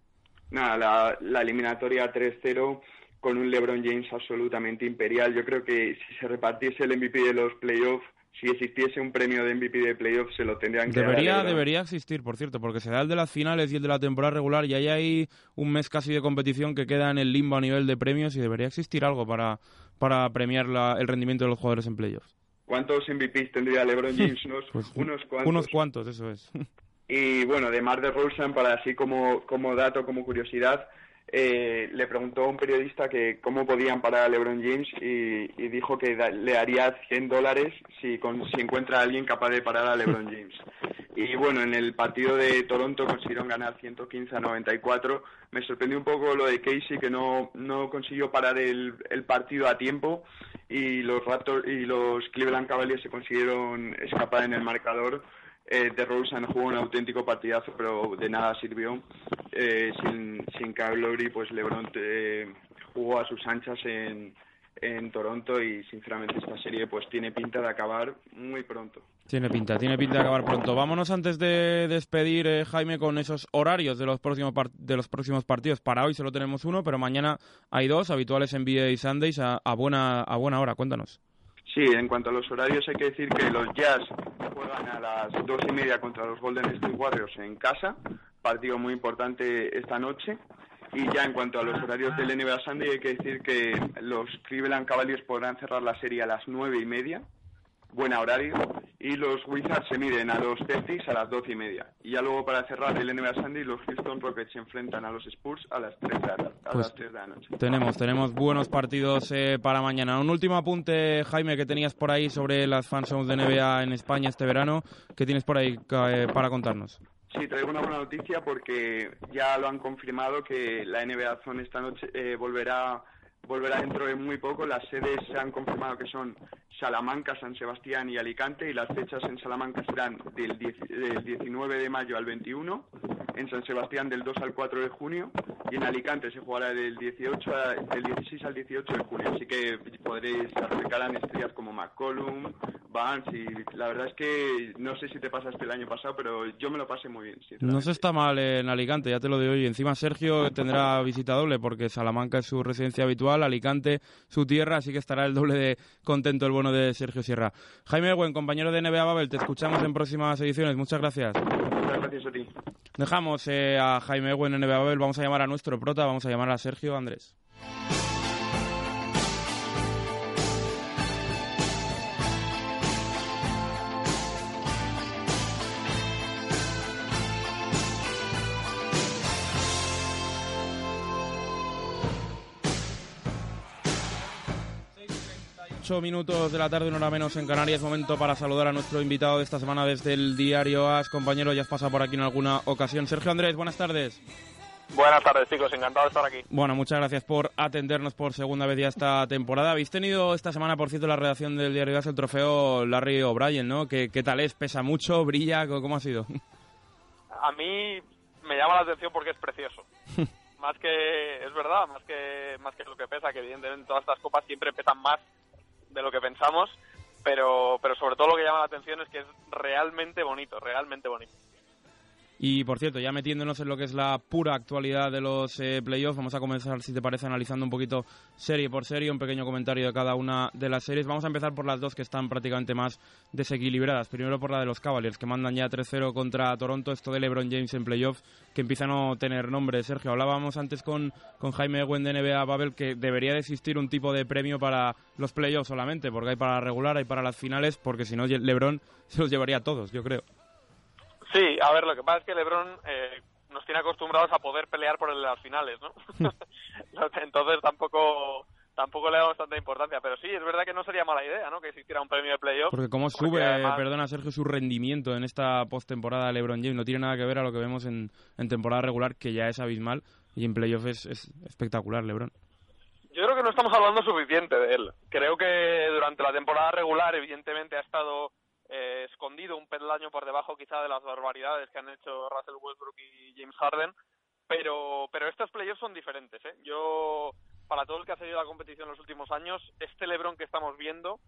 Nada, la, la eliminatoria 3-0 con un LeBron James absolutamente imperial. Yo creo que si se repartiese el MVP de los playoffs, si existiese un premio de MVP de playoffs, se lo tendrían que Debería, debería existir, por cierto, porque se da el de las finales y el de la temporada regular y ahí hay un mes casi de competición que queda en el limbo a nivel de premios y debería existir algo para, para premiar la- el rendimiento de los jugadores en playoffs. ¿Cuántos MVPs tendría LeBron James? Unos, Pues, unos cuantos. Unos cuantos, eso es. Y bueno, de Mar de Rosen, para así como, como dato, como curiosidad, eh, le preguntó a un periodista que cómo podían parar a LeBron James y, dijo que le haría 100 dólares si, con- si encuentra a alguien capaz de parar a LeBron James. Y bueno, en el partido de Toronto consiguieron ganar 115 a 94. Me sorprendió un poco lo de Casey, que no, no consiguió parar el, el partido a tiempo y los Raptors y los Cleveland Cavaliers se consiguieron escapar en el marcador. Eh, de Rosen jugó un auténtico partidazo, pero de nada sirvió. Eh, sin, sin Kyle pues LeBron eh, jugó a sus anchas en, en Toronto y sinceramente esta serie pues tiene pinta de acabar muy pronto. Tiene pinta, tiene pinta de acabar pronto. Vámonos antes de despedir, eh, Jaime, con esos horarios de los próximos de los próximos partidos. Para hoy solo tenemos uno, pero mañana hay dos habituales NBA y Sundays a, a buena a buena hora. Cuéntanos. Sí, en cuanto a los horarios hay que decir que los Jazz juegan a las dos y media contra los Golden State Warriors en casa, partido muy importante esta noche. Y ya en cuanto a los horarios del NBA Sunday hay que decir que los Cleveland Cavaliers podrán cerrar la serie a las nueve y media, buen horario, y los Wizards se miden a los Celtics a las doce y media. Y ya luego para cerrar el NBA Sunday, los Houston Rockets se enfrentan a los Spurs a las 3 de la, a Pues las 3 de la noche. Tenemos, tenemos buenos partidos eh, para mañana. Un último apunte, Jaime, que tenías por ahí sobre las fanzones de NBA en España este verano. ¿Qué tienes por ahí eh, para contarnos? Sí, traigo una buena noticia porque ya lo han confirmado que la NBA Zone esta noche eh, volverá volverá dentro de muy poco. Las sedes se han confirmado que son Salamanca, San Sebastián y Alicante y las fechas en Salamanca serán del, 10 del 19 de mayo al 21, en San Sebastián del 2 al 4 de junio y en Alicante se jugará del 18 a- del 16 al 18 de junio. Así que podréis acercarán estrellas como McCollum, Vance y la verdad es que no sé si te pasaste el año pasado, pero yo me lo pasé muy bien. No se está mal en Alicante, ya te lo digo. Y encima Sergio tendrá visita doble porque Salamanca es su residencia habitual, Alicante su tierra, así que estará el doble de contento el bueno de Sergio Sierra. Jaime Buen, compañero de NBA Babel, te escuchamos en próximas ediciones. Muchas gracias. Muchas gracias a ti. Dejamos eh, a Jaime Buen en NBA Babel, vamos a llamar a nuestro prota, vamos a llamar a Sergio Andrés. Ocho minutos de la tarde, una hora menos en Canarias. Momento para saludar a nuestro invitado de esta semana desde el diario AS. Compañero, ya has pasado por aquí en alguna ocasión. Sergio Andrés, buenas tardes. Buenas tardes, chicos. Encantado de estar aquí. Bueno, muchas gracias por atendernos por segunda vez ya esta temporada. Habéis tenido esta semana, por cierto, la redacción del diario AS el trofeo Larry O'Brien, ¿no? ¿Qué, ¿Qué tal es? ¿Pesa mucho? ¿Brilla? ¿Cómo ha sido? A mí me llama la atención porque es precioso. más que, es verdad, más que, más que lo que pesa, que evidentemente todas estas copas siempre pesan más de lo que pensamos, pero, pero sobre todo lo que llama la atención es que es realmente bonito, realmente bonito. Y por cierto, ya metiéndonos en lo que es la pura actualidad de los eh, playoffs, vamos a comenzar, si te parece, analizando un poquito serie por serie, un pequeño comentario de cada una de las series. Vamos a empezar por las dos que están prácticamente más desequilibradas. Primero por la de los Cavaliers, que mandan ya 3-0 contra Toronto. Esto de LeBron James en playoffs, que empieza a no tener nombre. Sergio, hablábamos antes con, con Jaime Ewen de NBA Babel que debería de existir un tipo de premio para los playoffs solamente, porque hay para la regular, hay para las finales, porque si no, LeBron se los llevaría a todos, yo creo. Sí, a ver, lo que pasa es que LeBron eh, nos tiene acostumbrados a poder pelear por las finales, ¿no? Entonces tampoco tampoco le damos tanta importancia, pero sí, es verdad que no sería mala idea, ¿no? Que existiera un premio de playoff. Porque cómo porque sube, además- perdona Sergio, su rendimiento en esta postemporada de LeBron James. No tiene nada que ver a lo que vemos en, en temporada regular, que ya es abismal, y en playoff es, es espectacular LeBron. Yo creo que no estamos hablando suficiente de él. Creo que durante la temporada regular, evidentemente, ha estado eh, escondido un peldaño por debajo quizá de las barbaridades que han hecho Russell Westbrook y James Harden, pero, pero estos playoffs son diferentes. ¿eh? Yo, para todo el que ha seguido la competición en los últimos años, este LeBron que estamos viendo,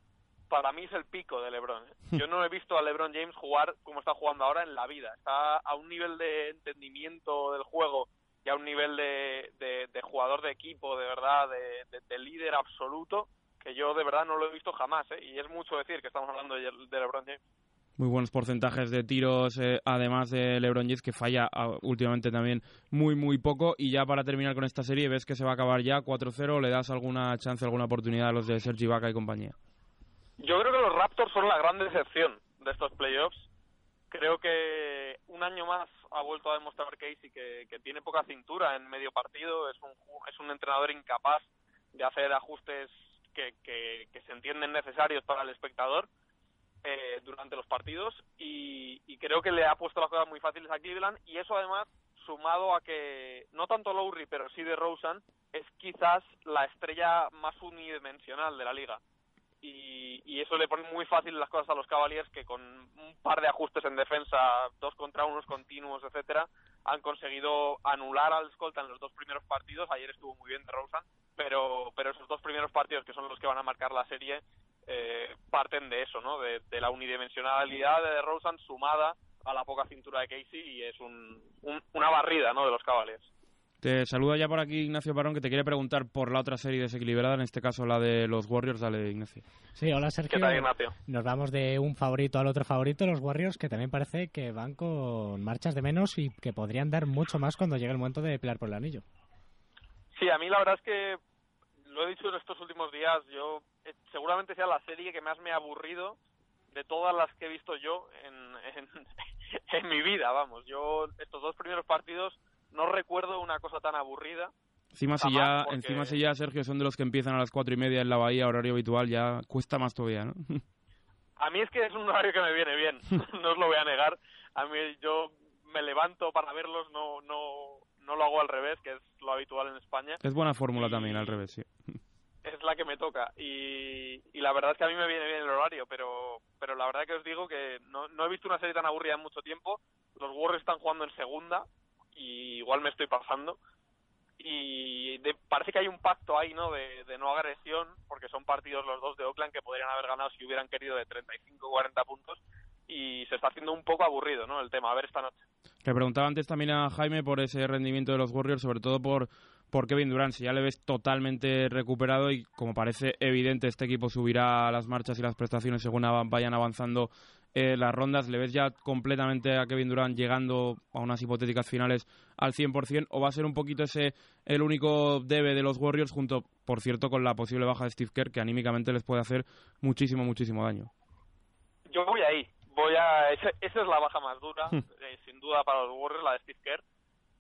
para mí es el pico de LeBron. ¿eh? Yo no he visto a LeBron James jugar como está jugando ahora en la vida. Está a un nivel de entendimiento del juego y a un nivel de, de, de jugador de equipo, de verdad, de, de- de líder absoluto, que yo de verdad no lo he visto jamás. ¿eh? Y es mucho decir que estamos hablando de, de LeBron James. Muy buenos porcentajes de tiros, eh, además de LeBron James, que falla ah, últimamente también muy, muy poco. Y ya para terminar con esta serie, ¿ves que se va a acabar ya 4-0? ¿Le das alguna chance, alguna oportunidad a los de Sergi Vaca y compañía? Yo creo que los Raptors son la gran decepción de estos playoffs. Creo que un año más ha vuelto a demostrar Casey que, que tiene poca cintura en medio partido. Es un, es un entrenador incapaz de hacer ajustes que, que, se entienden necesarios para el espectador eh, durante los partidos. Y, y creo que le ha puesto las cosas muy fáciles a Cleveland. Y eso además, sumado a que no tanto Lowry, pero sí de Rosen, es quizás la estrella más unidimensional de la liga y, y eso le pone muy fácil las cosas a los Cavaliers que con un par de ajustes en defensa, dos contra unos continuos, etcétera, han conseguido anular al escolta en los dos primeros partidos. Ayer estuvo muy bien de Rosen, pero pero esos dos primeros partidos que son los que van a marcar la serie eh, parten de eso, ¿no? De, de la unidimensionalidad de Rosen sumada a la poca cintura de Casey y es un, un- una barrida, ¿no? De los Cavaliers. Te saluda ya por aquí Ignacio Parón, que te quiere preguntar por la otra serie desequilibrada, en este caso la de los Warriors. Dale, Ignacio. Sí, hola Sergio. ¿Qué tal, Ignacio? Nos vamos de un favorito al otro favorito, los Warriors, que también parece que van con marchas de menos y que podrían dar mucho más cuando llegue el momento de pelear por el anillo. Sí, a mí la verdad es que lo he dicho en estos últimos días, yo eh, seguramente sea la serie que más me ha aburrido de todas las que he visto yo en, en, en mi vida, vamos. Yo estos dos primeros partidos no recuerdo una cosa tan aburrida. Encima si, ya, porque- encima si ya, Sergio, son de los que empiezan a las cuatro y media en la bahía, horario habitual, ya cuesta más todavía, ¿no? A mí es que es un horario que me viene bien, no os lo voy a negar. A mí yo me levanto para verlos, no no no lo hago al revés, que es lo habitual en España. es buena fórmula también, al revés, sí. es la que me toca y, y la verdad es que a mí me viene bien el horario, pero pero la verdad que os digo que no, no he visto una serie tan aburrida en mucho tiempo. Los Warriors están jugando en segunda y igual me estoy pasando y de- parece que hay un pacto ahí, ¿no? De, no agresión, porque son partidos los dos de Oakland que podrían haber ganado si hubieran querido de 35 o 40 puntos y se está haciendo un poco aburrido, ¿no? El tema, a ver esta noche. Le preguntaba antes también a Jaime por ese rendimiento de los Warriors, sobre todo por, por Kevin Durant. Si ya le ves totalmente recuperado y como parece evidente, este equipo subirá las marchas y las prestaciones según vayan avanzando eh, las rondas. ¿Le ves ya completamente a Kevin Durant llegando a unas hipotéticas finales al 100% o va a ser un poquito ese el único debe de los Warriors junto, por cierto, con la posible baja de Steve Kerr que anímicamente les puede hacer muchísimo, muchísimo daño? Yo voy ahí, voy a esa es la baja más dura, eh, sin duda para los Warriors, la de Steve Kerr.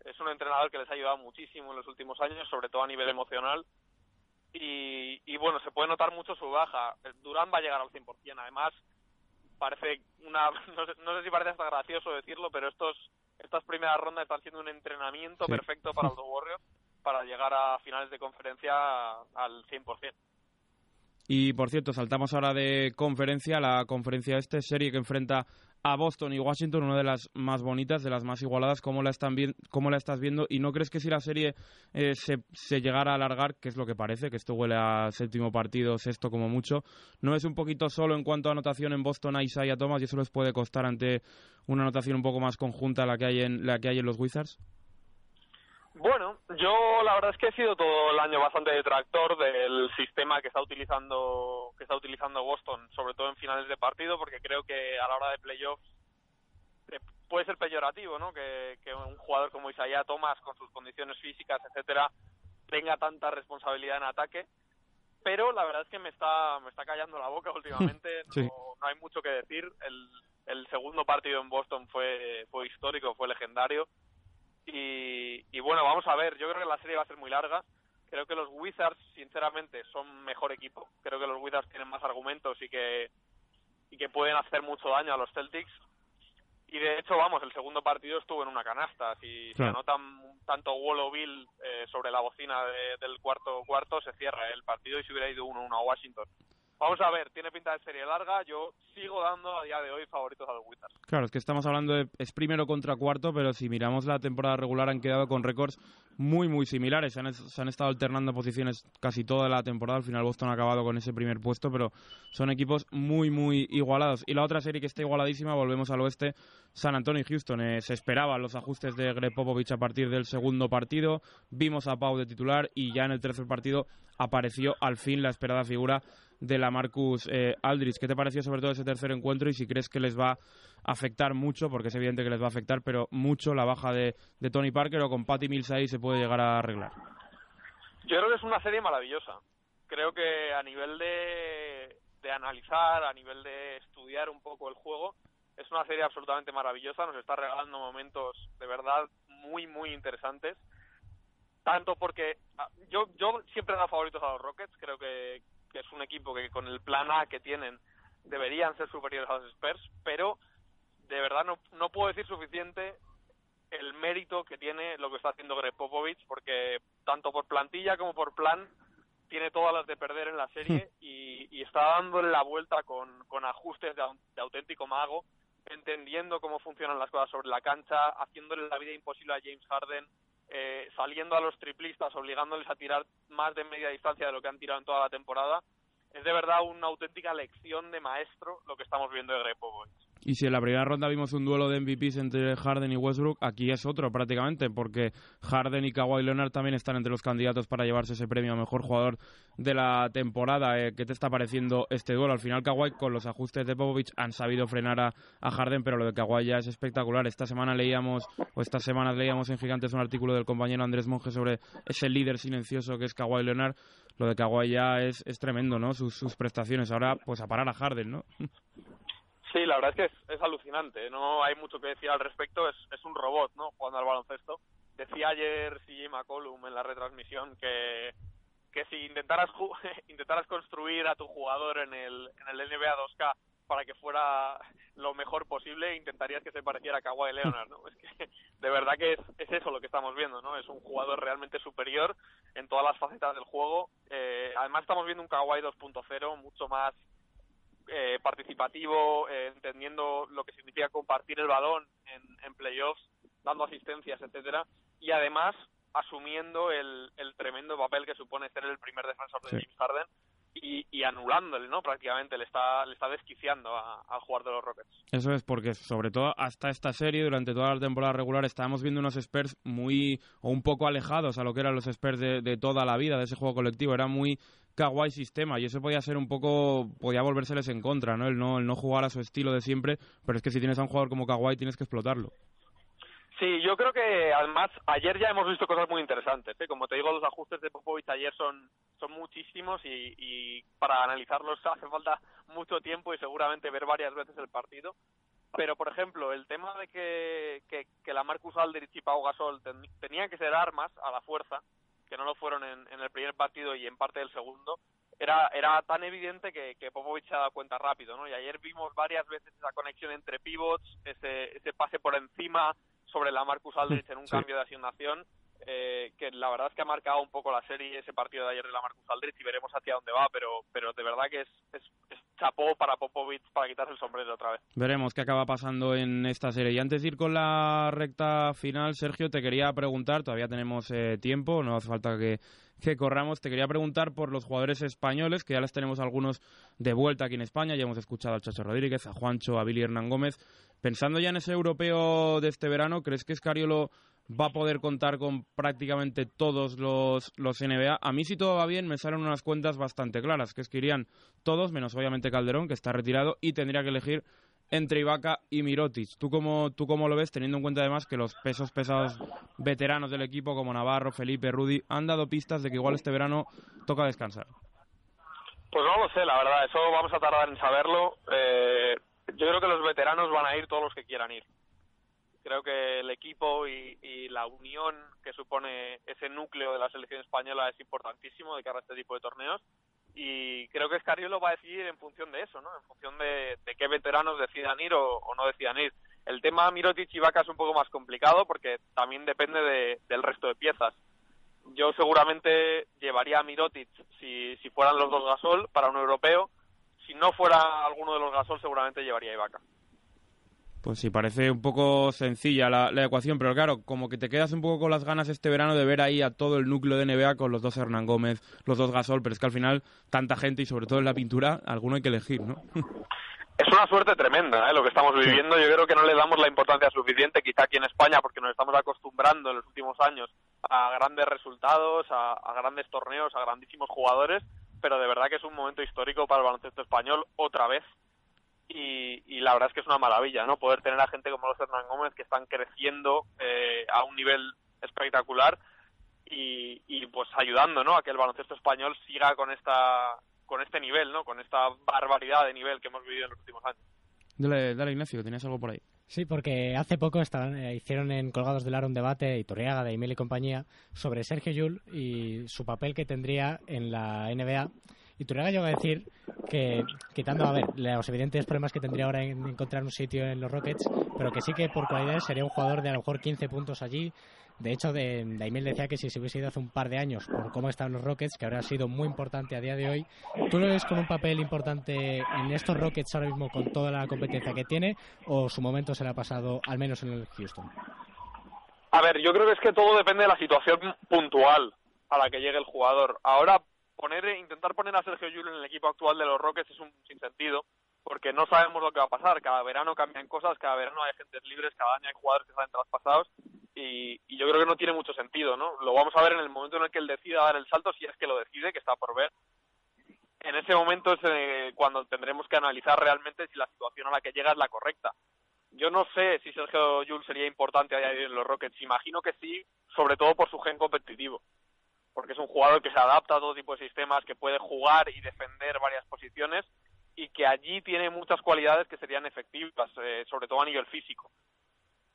Es un entrenador que les ha ayudado muchísimo en los últimos años, sobre todo a nivel emocional. Y, y bueno, se puede notar mucho su baja. Durán va a llegar al 100%. Además, parece una no sé, no sé si parece hasta gracioso decirlo, pero estos estas primeras rondas están siendo un entrenamiento Sí. perfecto para los Warriors para llegar a finales de conferencia al 100%. Y por cierto, saltamos ahora de conferencia, la conferencia este, serie que enfrenta a Boston y Washington, una de las más bonitas, de las más igualadas. ¿Cómo la, cómo la estás viendo? ¿Y no crees que si la serie eh, se, se llegara a alargar, que es lo que parece, que esto huele a séptimo partido, sexto como mucho, no es un poquito solo en cuanto a anotación en Boston a Isaiah Thomas y eso les puede costar ante una anotación un poco más conjunta la que hay en, la que hay en los Wizards? Bueno, yo la verdad es que he sido todo el año bastante detractor del sistema que está utilizando que está utilizando Boston, sobre todo en finales de partido, porque creo que a la hora de playoffs eh, puede ser peyorativo, ¿no? Que, que un jugador como Isaiah Thomas, con sus condiciones físicas, etcétera, tenga tanta responsabilidad en ataque. Pero la verdad es que me está me está callando la boca últimamente. Sí. No, no hay mucho que decir. El, el segundo partido en Boston fue fue histórico, fue legendario. Y, y bueno, vamos a ver, yo creo que la serie va a ser muy larga. Creo que los Wizards, sinceramente, son mejor equipo. Creo que los Wizards tienen más argumentos y que, y que pueden hacer mucho daño a los Celtics. Y de hecho, vamos, el segundo partido estuvo en una canasta. Si se Claro. anotan tanto Wall o Bill eh, sobre la bocina de- del cuarto cuarto, se cierra el partido y se hubiera ido 1-1 a Washington. Vamos a ver, tiene pinta de serie larga. Yo sigo dando a día de hoy favoritos a los Wizards. Claro, es que estamos hablando de es primero contra cuarto, pero si miramos la temporada regular han quedado con récords muy muy similares. Se han, estado alternando posiciones casi toda la temporada. Al final Boston ha acabado con ese primer puesto, pero son equipos muy muy igualados. Y la otra serie que está igualadísima, volvemos al oeste, San Antonio y Houston. Eh, se esperaban los ajustes de Greg Popovich a partir del segundo partido. Vimos a Pau de titular y ya en el tercer partido apareció al fin la esperada figura de la Marcus eh, Aldridge. ¿Qué te pareció sobre todo ese tercer encuentro y si crees que les va a afectar mucho, porque es evidente que les va a afectar, pero mucho la baja de, de Tony Parker o con Patty Mills ahí se puede llegar a arreglar? Yo creo que es una serie maravillosa. Creo que a nivel de, de analizar, a nivel de estudiar un poco el juego, es una serie absolutamente maravillosa. Nos está regalando momentos de verdad muy, muy interesantes. Tanto porque ah, yo, yo siempre he dado favoritos a los Rockets. Creo que, que es un equipo que con el plan A que tienen deberían ser superiores a los Spurs, pero de verdad no, no puedo decir suficiente el mérito que tiene lo que está haciendo Greg Popovich, porque tanto por plantilla como por plan tiene todas las de perder en la serie y, y está dándole la vuelta con, con ajustes de auténtico mago, entendiendo cómo funcionan las cosas sobre la cancha, haciéndole la vida imposible a James Harden, eh, saliendo a los triplistas, obligándoles a tirar más de media distancia de lo que han tirado en toda la temporada. Es de verdad una auténtica lección de maestro lo que estamos viendo de Greg Popovich. Y si en la primera ronda vimos un duelo de MVPs entre Harden y Westbrook, aquí es otro prácticamente, porque Harden y Kawhi Leonard también están entre los candidatos para llevarse ese premio a mejor jugador de la temporada. Eh, ¿Qué te está pareciendo este duelo? Al final Kawhi con los ajustes de Popovich han sabido frenar a, Harden, pero lo de Kawhi ya es espectacular. Esta semana leíamos, o estas semanas leíamos en Gigantes un artículo del compañero Andrés Monge sobre ese líder silencioso que es Kawhi Leonard. Lo de Kawhi ya es, es tremendo, ¿no? Sus prestaciones. Ahora, pues a parar a Harden, ¿no? Sí, la verdad es que es, alucinante. No hay mucho que decir al respecto. Es, un robot, ¿no? Jugando al baloncesto. Decía ayer CJ McCollum en la retransmisión que, que si intentaras, intentaras construir a tu jugador en el, en el NBA 2K para que fuera lo mejor posible, intentarías que se pareciera a Kawhi Leonard, ¿no? Es que de verdad que es, es eso lo que estamos viendo, ¿no? Es un jugador realmente superior en todas las facetas del juego. Eh, además estamos viendo un Kawhi 2.0 mucho más eh, participativo, eh, entendiendo lo que significa compartir el balón en, en playoffs, dando asistencias, etcétera, y además asumiendo el, el tremendo papel que supone ser el primer defensor de Sí. James Harden y, y anulándole, ¿no? Prácticamente le está le está desquiciando a- al jugador de los Rockets. Eso es porque, sobre todo hasta esta serie, durante toda la temporada regular, estábamos viendo unos Spurs muy o un poco alejados a lo que eran los Spurs de, de toda la vida, de ese juego colectivo. Era muy kawaii sistema y eso podía ser un poco, podía volvérseles en contra, ¿no? El no, el no jugar a su estilo de siempre, pero es que si tienes a un jugador como Kawhi tienes que explotarlo. Sí, yo creo que además ayer ya hemos visto cosas muy interesantes. ¿eh? Como te digo, los ajustes de Popovich ayer son, son muchísimos y, y para analizarlos hace falta mucho tiempo y seguramente ver varias veces el partido. Pero, por ejemplo, el tema de que, que, que la Marcus Aldridge y Pau Gasol ten- tenían que ser armas a la fuerza, que no lo fueron en, en el primer partido y en parte del segundo, era, era tan evidente que, que Popovich se ha dado cuenta rápido, ¿no? Y ayer vimos varias veces esa conexión entre pivots, ese, ese pase por encima sobre la Marcus Aldridge en un Sí. cambio de asignación, eh, que la verdad es que ha marcado un poco la serie ese partido de ayer de la Marcus Aldridge y veremos hacia dónde va, pero, pero de verdad que es, es, chapó para Popovich para quitarse el sombrero otra vez. Veremos qué acaba pasando en esta serie. Y antes de ir con la recta final, Sergio, te quería preguntar, todavía tenemos eh, tiempo, no hace falta que, que corramos, te quería preguntar por los jugadores españoles, que ya les tenemos algunos de vuelta aquí en España, ya hemos escuchado al Chacho Rodríguez, a Juancho, a Billy Hernán Gómez. Pensando ya en ese europeo de este verano, ¿crees que Escariolo va a poder contar con prácticamente todos los, los NBA? A mí si todo va bien me salen unas cuentas bastante claras, que es que irían todos, menos obviamente Calderón, que está retirado, y tendría que elegir entre Ibaka y Mirotic. ¿Tú cómo, ¿Tú cómo lo ves, teniendo en cuenta además que los pesos pesados veteranos del equipo, como Navarro, Felipe, Rudy, han dado pistas de que igual este verano toca descansar? Pues no lo sé, la verdad, eso vamos a tardar en saberlo. Eh, yo creo que los veteranos van a ir todos los que quieran ir. Creo que el equipo y, y la unión que supone ese núcleo de la selección española es importantísimo de cara a este tipo de torneos y creo que Scariolo va a decidir en función de eso, ¿no? En función de, de qué veteranos decidan ir o, o no decidan ir. El tema Mirotic y Vaca es un poco más complicado porque también depende de- del resto de piezas. Yo seguramente llevaría a Mirotic si, si fueran los dos Gasol para un europeo. Si no fuera alguno de los Gasol, seguramente llevaría a Ibaka. Pues sí, parece un poco sencilla la, la ecuación, pero claro, como que te quedas un poco con las ganas este verano de ver ahí a todo el núcleo de NBA con los dos Hernán Gómez, los dos Gasol, pero es que al final tanta gente y sobre todo en la pintura, alguno hay que elegir, ¿no? Es una suerte tremenda ¿eh? lo que estamos viviendo. Yo creo que no le damos la importancia suficiente, quizá aquí en España, porque nos estamos acostumbrando en los últimos años a grandes resultados, a, a grandes torneos, a grandísimos jugadores, pero de verdad que es un momento histórico para el baloncesto español otra vez. Y, y la verdad es que es una maravilla, ¿no? Poder tener a gente como los Hernán Gómez que están creciendo eh, a un nivel espectacular y, y pues ayudando, ¿no? A que el baloncesto español siga con esta con este nivel, ¿no? Con esta barbaridad de nivel que hemos vivido en los últimos años. Dale, dale Ignacio, tenías algo por ahí. Sí, porque hace poco estaban, eh, hicieron en Colgados del Aro un debate, Iturriaga, de Emil y compañía, sobre Sergio Yul y su papel que tendría en la NBA. Iturriaga llegó a decir que, quitando, a ver, los evidentes problemas que tendría ahora en encontrar un sitio en los Rockets, pero que sí que por cualidades sería un jugador de a lo mejor 15 puntos allí. De hecho, de, Daimel decía que si se hubiese ido hace un par de años por cómo están los Rockets, que ahora ha sido muy importante a día de hoy, ¿tú lo ves con un papel importante en estos Rockets ahora mismo con toda la competencia que tiene o su momento se le ha pasado al menos en el Houston? A ver, yo creo que es que todo depende de la situación puntual a la que llegue el jugador. Ahora, poner, intentar poner a Sergio Llull en el equipo actual de los Rockets es un sinsentido, porque no sabemos lo que va a pasar. Cada verano cambian cosas, cada verano hay agentes libres, cada año hay jugadores que salen traspasados, y, y yo creo que no tiene mucho sentido, ¿no? Lo vamos a ver en el momento en el que él decida dar el salto, si es que lo decide, que está por ver. En ese momento es eh, cuando tendremos que analizar realmente si la situación a la que llega es la correcta. Yo no sé si Sergio Llull sería importante a día de hoy en los Rockets. Imagino que sí, sobre todo por su gen competitivo. Porque es un jugador que se adapta a todo tipo de sistemas, que puede jugar y defender varias posiciones. y que allí tiene muchas cualidades que serían efectivas, eh, sobre todo a nivel físico.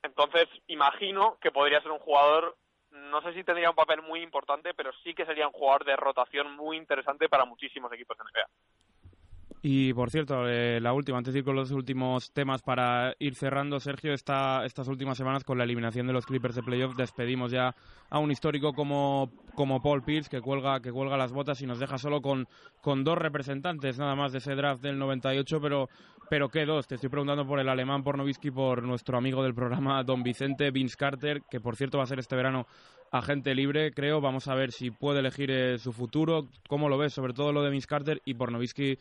Entonces, imagino que podría ser un jugador, no sé si tendría un papel muy importante, pero sí que sería un jugador de rotación muy interesante para muchísimos equipos de NBA. Y por cierto, eh, la última, antes de ir con los últimos temas para ir cerrando, Sergio, esta, estas últimas semanas con la eliminación de los Clippers de playoff despedimos ya a un histórico como, como Paul Pierce que cuelga, que cuelga las botas y nos deja solo con, con dos representantes nada más de ese draft del 98, pero, pero ¿qué dos? Te estoy preguntando por el alemán, por Novisky, por nuestro amigo del programa, don Vicente Vince Carter, que por cierto va a ser este verano agente libre, creo. Vamos a ver si puede elegir eh, su futuro. ¿Cómo lo ves? Sobre todo lo de Vince Carter y por Novisky,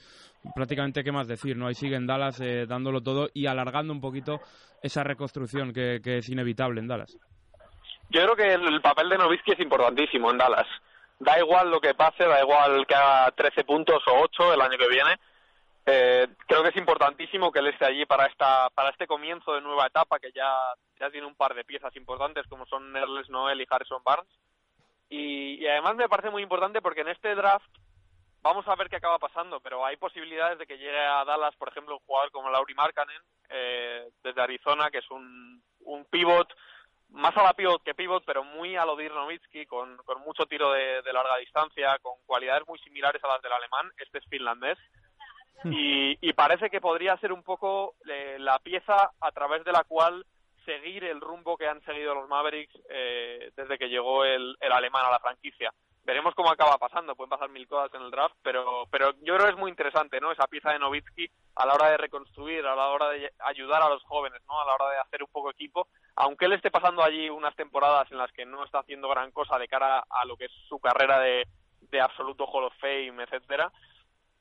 prácticamente qué más decir, ¿no? Ahí sigue en Dallas eh, dándolo todo y alargando un poquito esa reconstrucción que, que, es inevitable en Dallas. Yo creo que el, papel de Novisky es importantísimo en Dallas. Da igual lo que pase, da igual que haga 13 puntos o 8 el año que viene. Eh, creo que es importantísimo que él esté allí para esta para este comienzo de nueva etapa que ya ya tiene un par de piezas importantes como son Nerles Noel y Harrison Barnes y, además me parece muy importante porque en este draft vamos a ver qué acaba pasando pero hay posibilidades de que llegue a Dallas por ejemplo un jugador como Lauri Markkanen eh, desde Arizona que es un, un pivot más a la pivot que pivot, pero muy a lo de con, con mucho tiro de, de larga distancia, con cualidades muy similares a las del alemán. Este es finlandés y, y, parece que podría ser un poco eh, la pieza a través de la cual seguir el rumbo que han seguido los Mavericks eh, desde que llegó el, el, alemán a la franquicia. Veremos cómo acaba pasando, pueden pasar mil cosas en el draft, pero, pero yo creo que es muy interesante, ¿no? Esa pieza de Novitsky a la hora de reconstruir, a la hora de ayudar a los jóvenes, ¿no? A la hora de hacer un poco equipo, aunque él esté pasando allí unas temporadas en las que no está haciendo gran cosa de cara a lo que es su carrera de, de absoluto Hall of Fame, etcétera,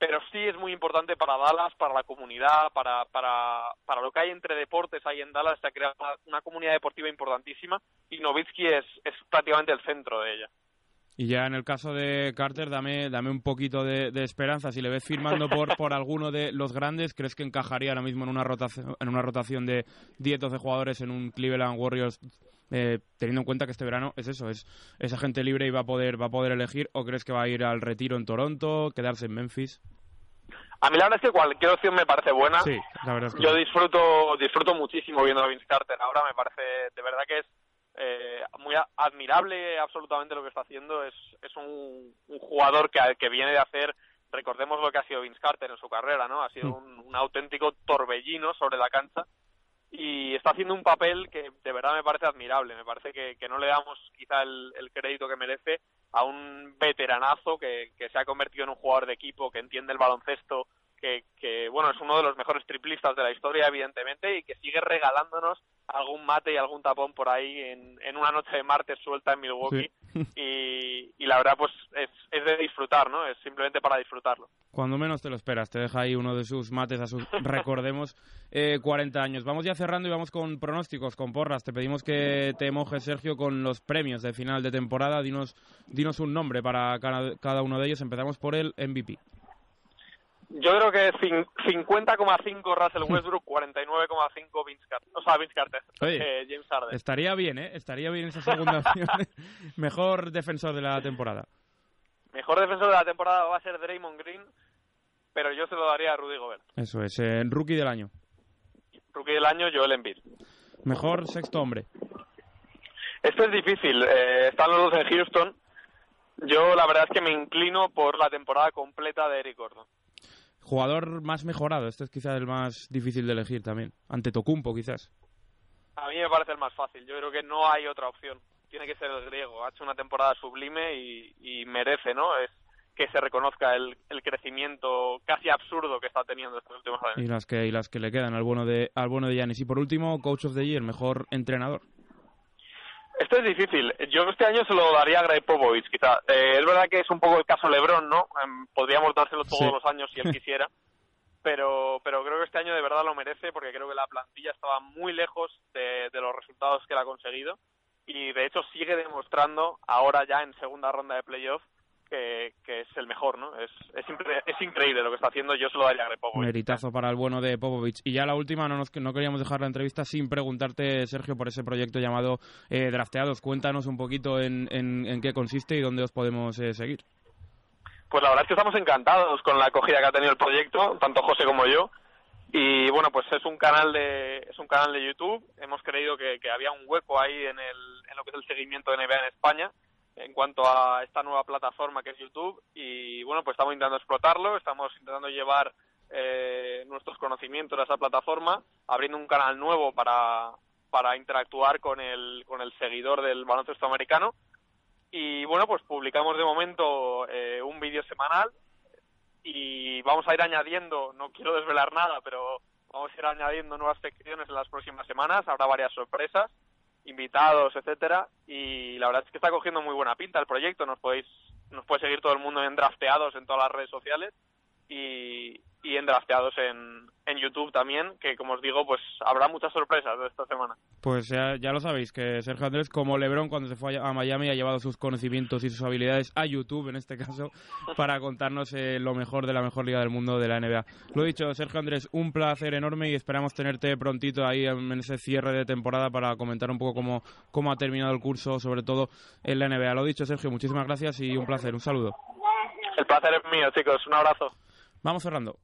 pero sí es muy importante para Dallas, para la comunidad, para, para, para lo que hay entre deportes ahí en Dallas, se ha creado una, una comunidad deportiva importantísima y Novitsky es, es prácticamente el centro de ella. Y ya en el caso de Carter, dame, dame un poquito de, de, esperanza. Si le ves firmando por, por alguno de los grandes, ¿crees que encajaría ahora mismo en una rotación, en una rotación de 10-12 jugadores en un Cleveland Warriors eh, teniendo en cuenta que este verano es eso, es, es agente libre y va a poder va a poder elegir o crees que va a ir al retiro en Toronto, quedarse en Memphis? A mí la verdad es que cualquier opción me parece buena. Sí, la verdad es que Yo disfruto disfruto muchísimo viendo a Vince Carter. Ahora me parece de verdad que es eh, muy admirable absolutamente lo que está haciendo. Es, es un, un jugador que, que viene de hacer, recordemos lo que ha sido Vince Carter en su carrera, ¿no? Ha sido un, un auténtico torbellino sobre la cancha y está haciendo un papel que de verdad me parece admirable. Me parece que, que no le damos quizá el, crédito que merece a un veteranazo que, que, se ha convertido en un jugador de equipo, que entiende el baloncesto, que, que, bueno, es uno de los mejores triplistas de la historia, evidentemente, y que sigue regalándonos algún mate y algún tapón por ahí en, en una noche de martes suelta en Milwaukee. Y, y, la verdad, pues es, es de disfrutar, ¿no? Es simplemente para disfrutarlo. Cuando menos te lo esperas, te deja ahí uno de sus mates a sus, recordemos, eh, 40 años. Vamos ya cerrando y vamos con pronósticos, con porras. Te pedimos que te mojes, Sergio, con los premios de final de temporada. Dinos, dinos un nombre para cada, cada uno de ellos. Empezamos por el MVP. Yo creo que 50,5 Russell Westbrook, 49,5 Vince Carter. O sea, Vince Carter. Oye, eh, James Harden. Estaría bien, ¿eh? Estaría bien esa segunda opción. Mejor defensor de la temporada. Mejor defensor de la temporada va a ser Draymond Green, pero yo se lo daría a Rudy Gobert. Eso es, eh, rookie del año. Rookie del año, Joel Embiid. Mejor sexto hombre. Esto es difícil. Eh, están los dos en Houston. Yo la verdad es que me inclino por la temporada completa de Eric Gordon. Jugador más mejorado, este es quizás el más difícil de elegir también. Ante Tocumpo, quizás. A mí me parece el más fácil. Yo creo que no hay otra opción. Tiene que ser el griego. Ha hecho una temporada sublime y, y merece, ¿no? Es que se reconozca el, el, crecimiento casi absurdo que está teniendo estos últimos años. Y las que, y las que le quedan al bueno de al bueno de Giannis. Y por último, Coach of the Year, mejor entrenador. Esto es difícil. Yo este año se lo daría a Greg Popovich, quizá. Eh, es verdad que es un poco el caso LeBron, ¿no? Eh, podríamos dárselo todos sí. los años si él quisiera. pero, pero creo que este año de verdad lo merece porque creo que la plantilla estaba muy lejos de, de los resultados que él ha conseguido. Y de hecho sigue demostrando ahora ya en segunda ronda de playoff que, que, es el mejor, ¿no? Es, es, es, increíble lo que está haciendo, yo se lo daría a Greg Popovich. Meritazo para el bueno de Popovich. Y ya la última, no, nos, no queríamos dejar la entrevista sin preguntarte, Sergio, por ese proyecto llamado eh, Drafteados. Cuéntanos un poquito en, en, en, qué consiste y dónde os podemos eh, seguir. Pues la verdad es que estamos encantados con la acogida que ha tenido el proyecto, tanto José como yo. Y bueno, pues es un canal de es un canal de YouTube. Hemos creído que, que había un hueco ahí en, el, en lo que es el seguimiento de NBA en España en cuanto a esta nueva plataforma que es YouTube. Y bueno, pues estamos intentando explotarlo, estamos intentando llevar eh, nuestros conocimientos a esa plataforma, abriendo un canal nuevo para, para interactuar con el, con el seguidor del baloncesto americano. Y bueno, pues publicamos de momento eh, un vídeo semanal y vamos a ir añadiendo, no quiero desvelar nada, pero vamos a ir añadiendo nuevas secciones en las próximas semanas, habrá varias sorpresas, invitados, etcétera, y la verdad es que está cogiendo muy buena pinta el proyecto, nos podéis nos puede seguir todo el mundo en drafteados en todas las redes sociales y, y en drafteados en, en YouTube también, que como os digo, pues habrá muchas sorpresas de esta semana. Pues ya, ya, lo sabéis, que Sergio Andrés, como Lebron cuando se fue a Miami, ha llevado sus conocimientos y sus habilidades a YouTube, en este caso, para contarnos eh, lo mejor de la mejor liga del mundo de la NBA. Lo dicho, Sergio Andrés, un placer enorme y esperamos tenerte prontito ahí en ese cierre de temporada para comentar un poco cómo, cómo ha terminado el curso, sobre todo en la NBA. Lo dicho, Sergio, muchísimas gracias y un placer. Un saludo. El placer es mío, chicos. Un abrazo. Vamos cerrando.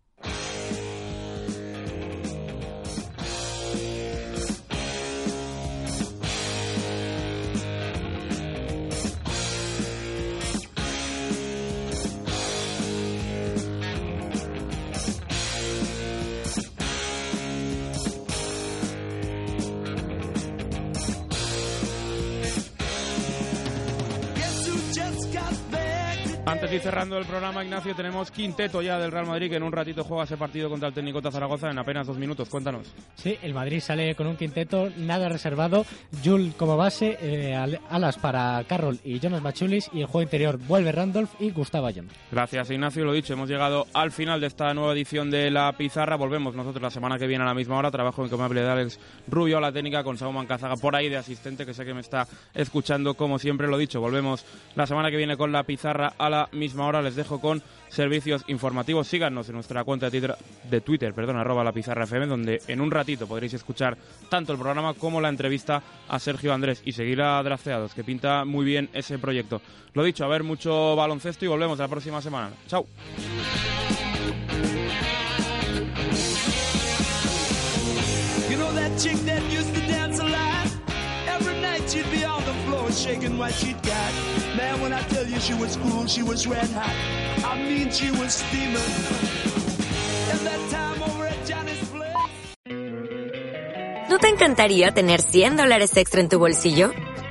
Antes de ir cerrando el programa, Ignacio, tenemos quinteto ya del Real Madrid que en un ratito juega ese partido contra el técnico Zaragoza en apenas dos minutos. Cuéntanos. Sí, el Madrid sale con un quinteto nada reservado. Jul como base, eh, alas para Carroll y Jonas Machulis y el juego interior vuelve Randolph y Gustavo Ayón. Gracias, Ignacio. Lo dicho, hemos llegado al final de esta nueva edición de La Pizarra. Volvemos nosotros la semana que viene a la misma hora. Trabajo en Comable de Alex Rubio, la técnica con Sauman Cazaga por ahí de asistente que sé que me está escuchando como siempre. Lo dicho, volvemos la semana que viene con La Pizarra a la misma hora. Les dejo con servicios informativos. Síganos en nuestra cuenta de Twitter, de perdón, arroba la pizarra FM, donde en un ratito podréis escuchar tanto el programa como la entrevista a Sergio Andrés y seguir a Drafteados, que pinta muy bien ese proyecto. Lo dicho, a ver mucho baloncesto y volvemos la próxima semana. Chao. Every night she'd be on the floor shaking what she'd got. Man, when I tell you she was cool, she was red hot. I mean, she was steaming. And that time over at Johnny's place. ¿No te encantaría tener 100 dólares extra en tu bolsillo?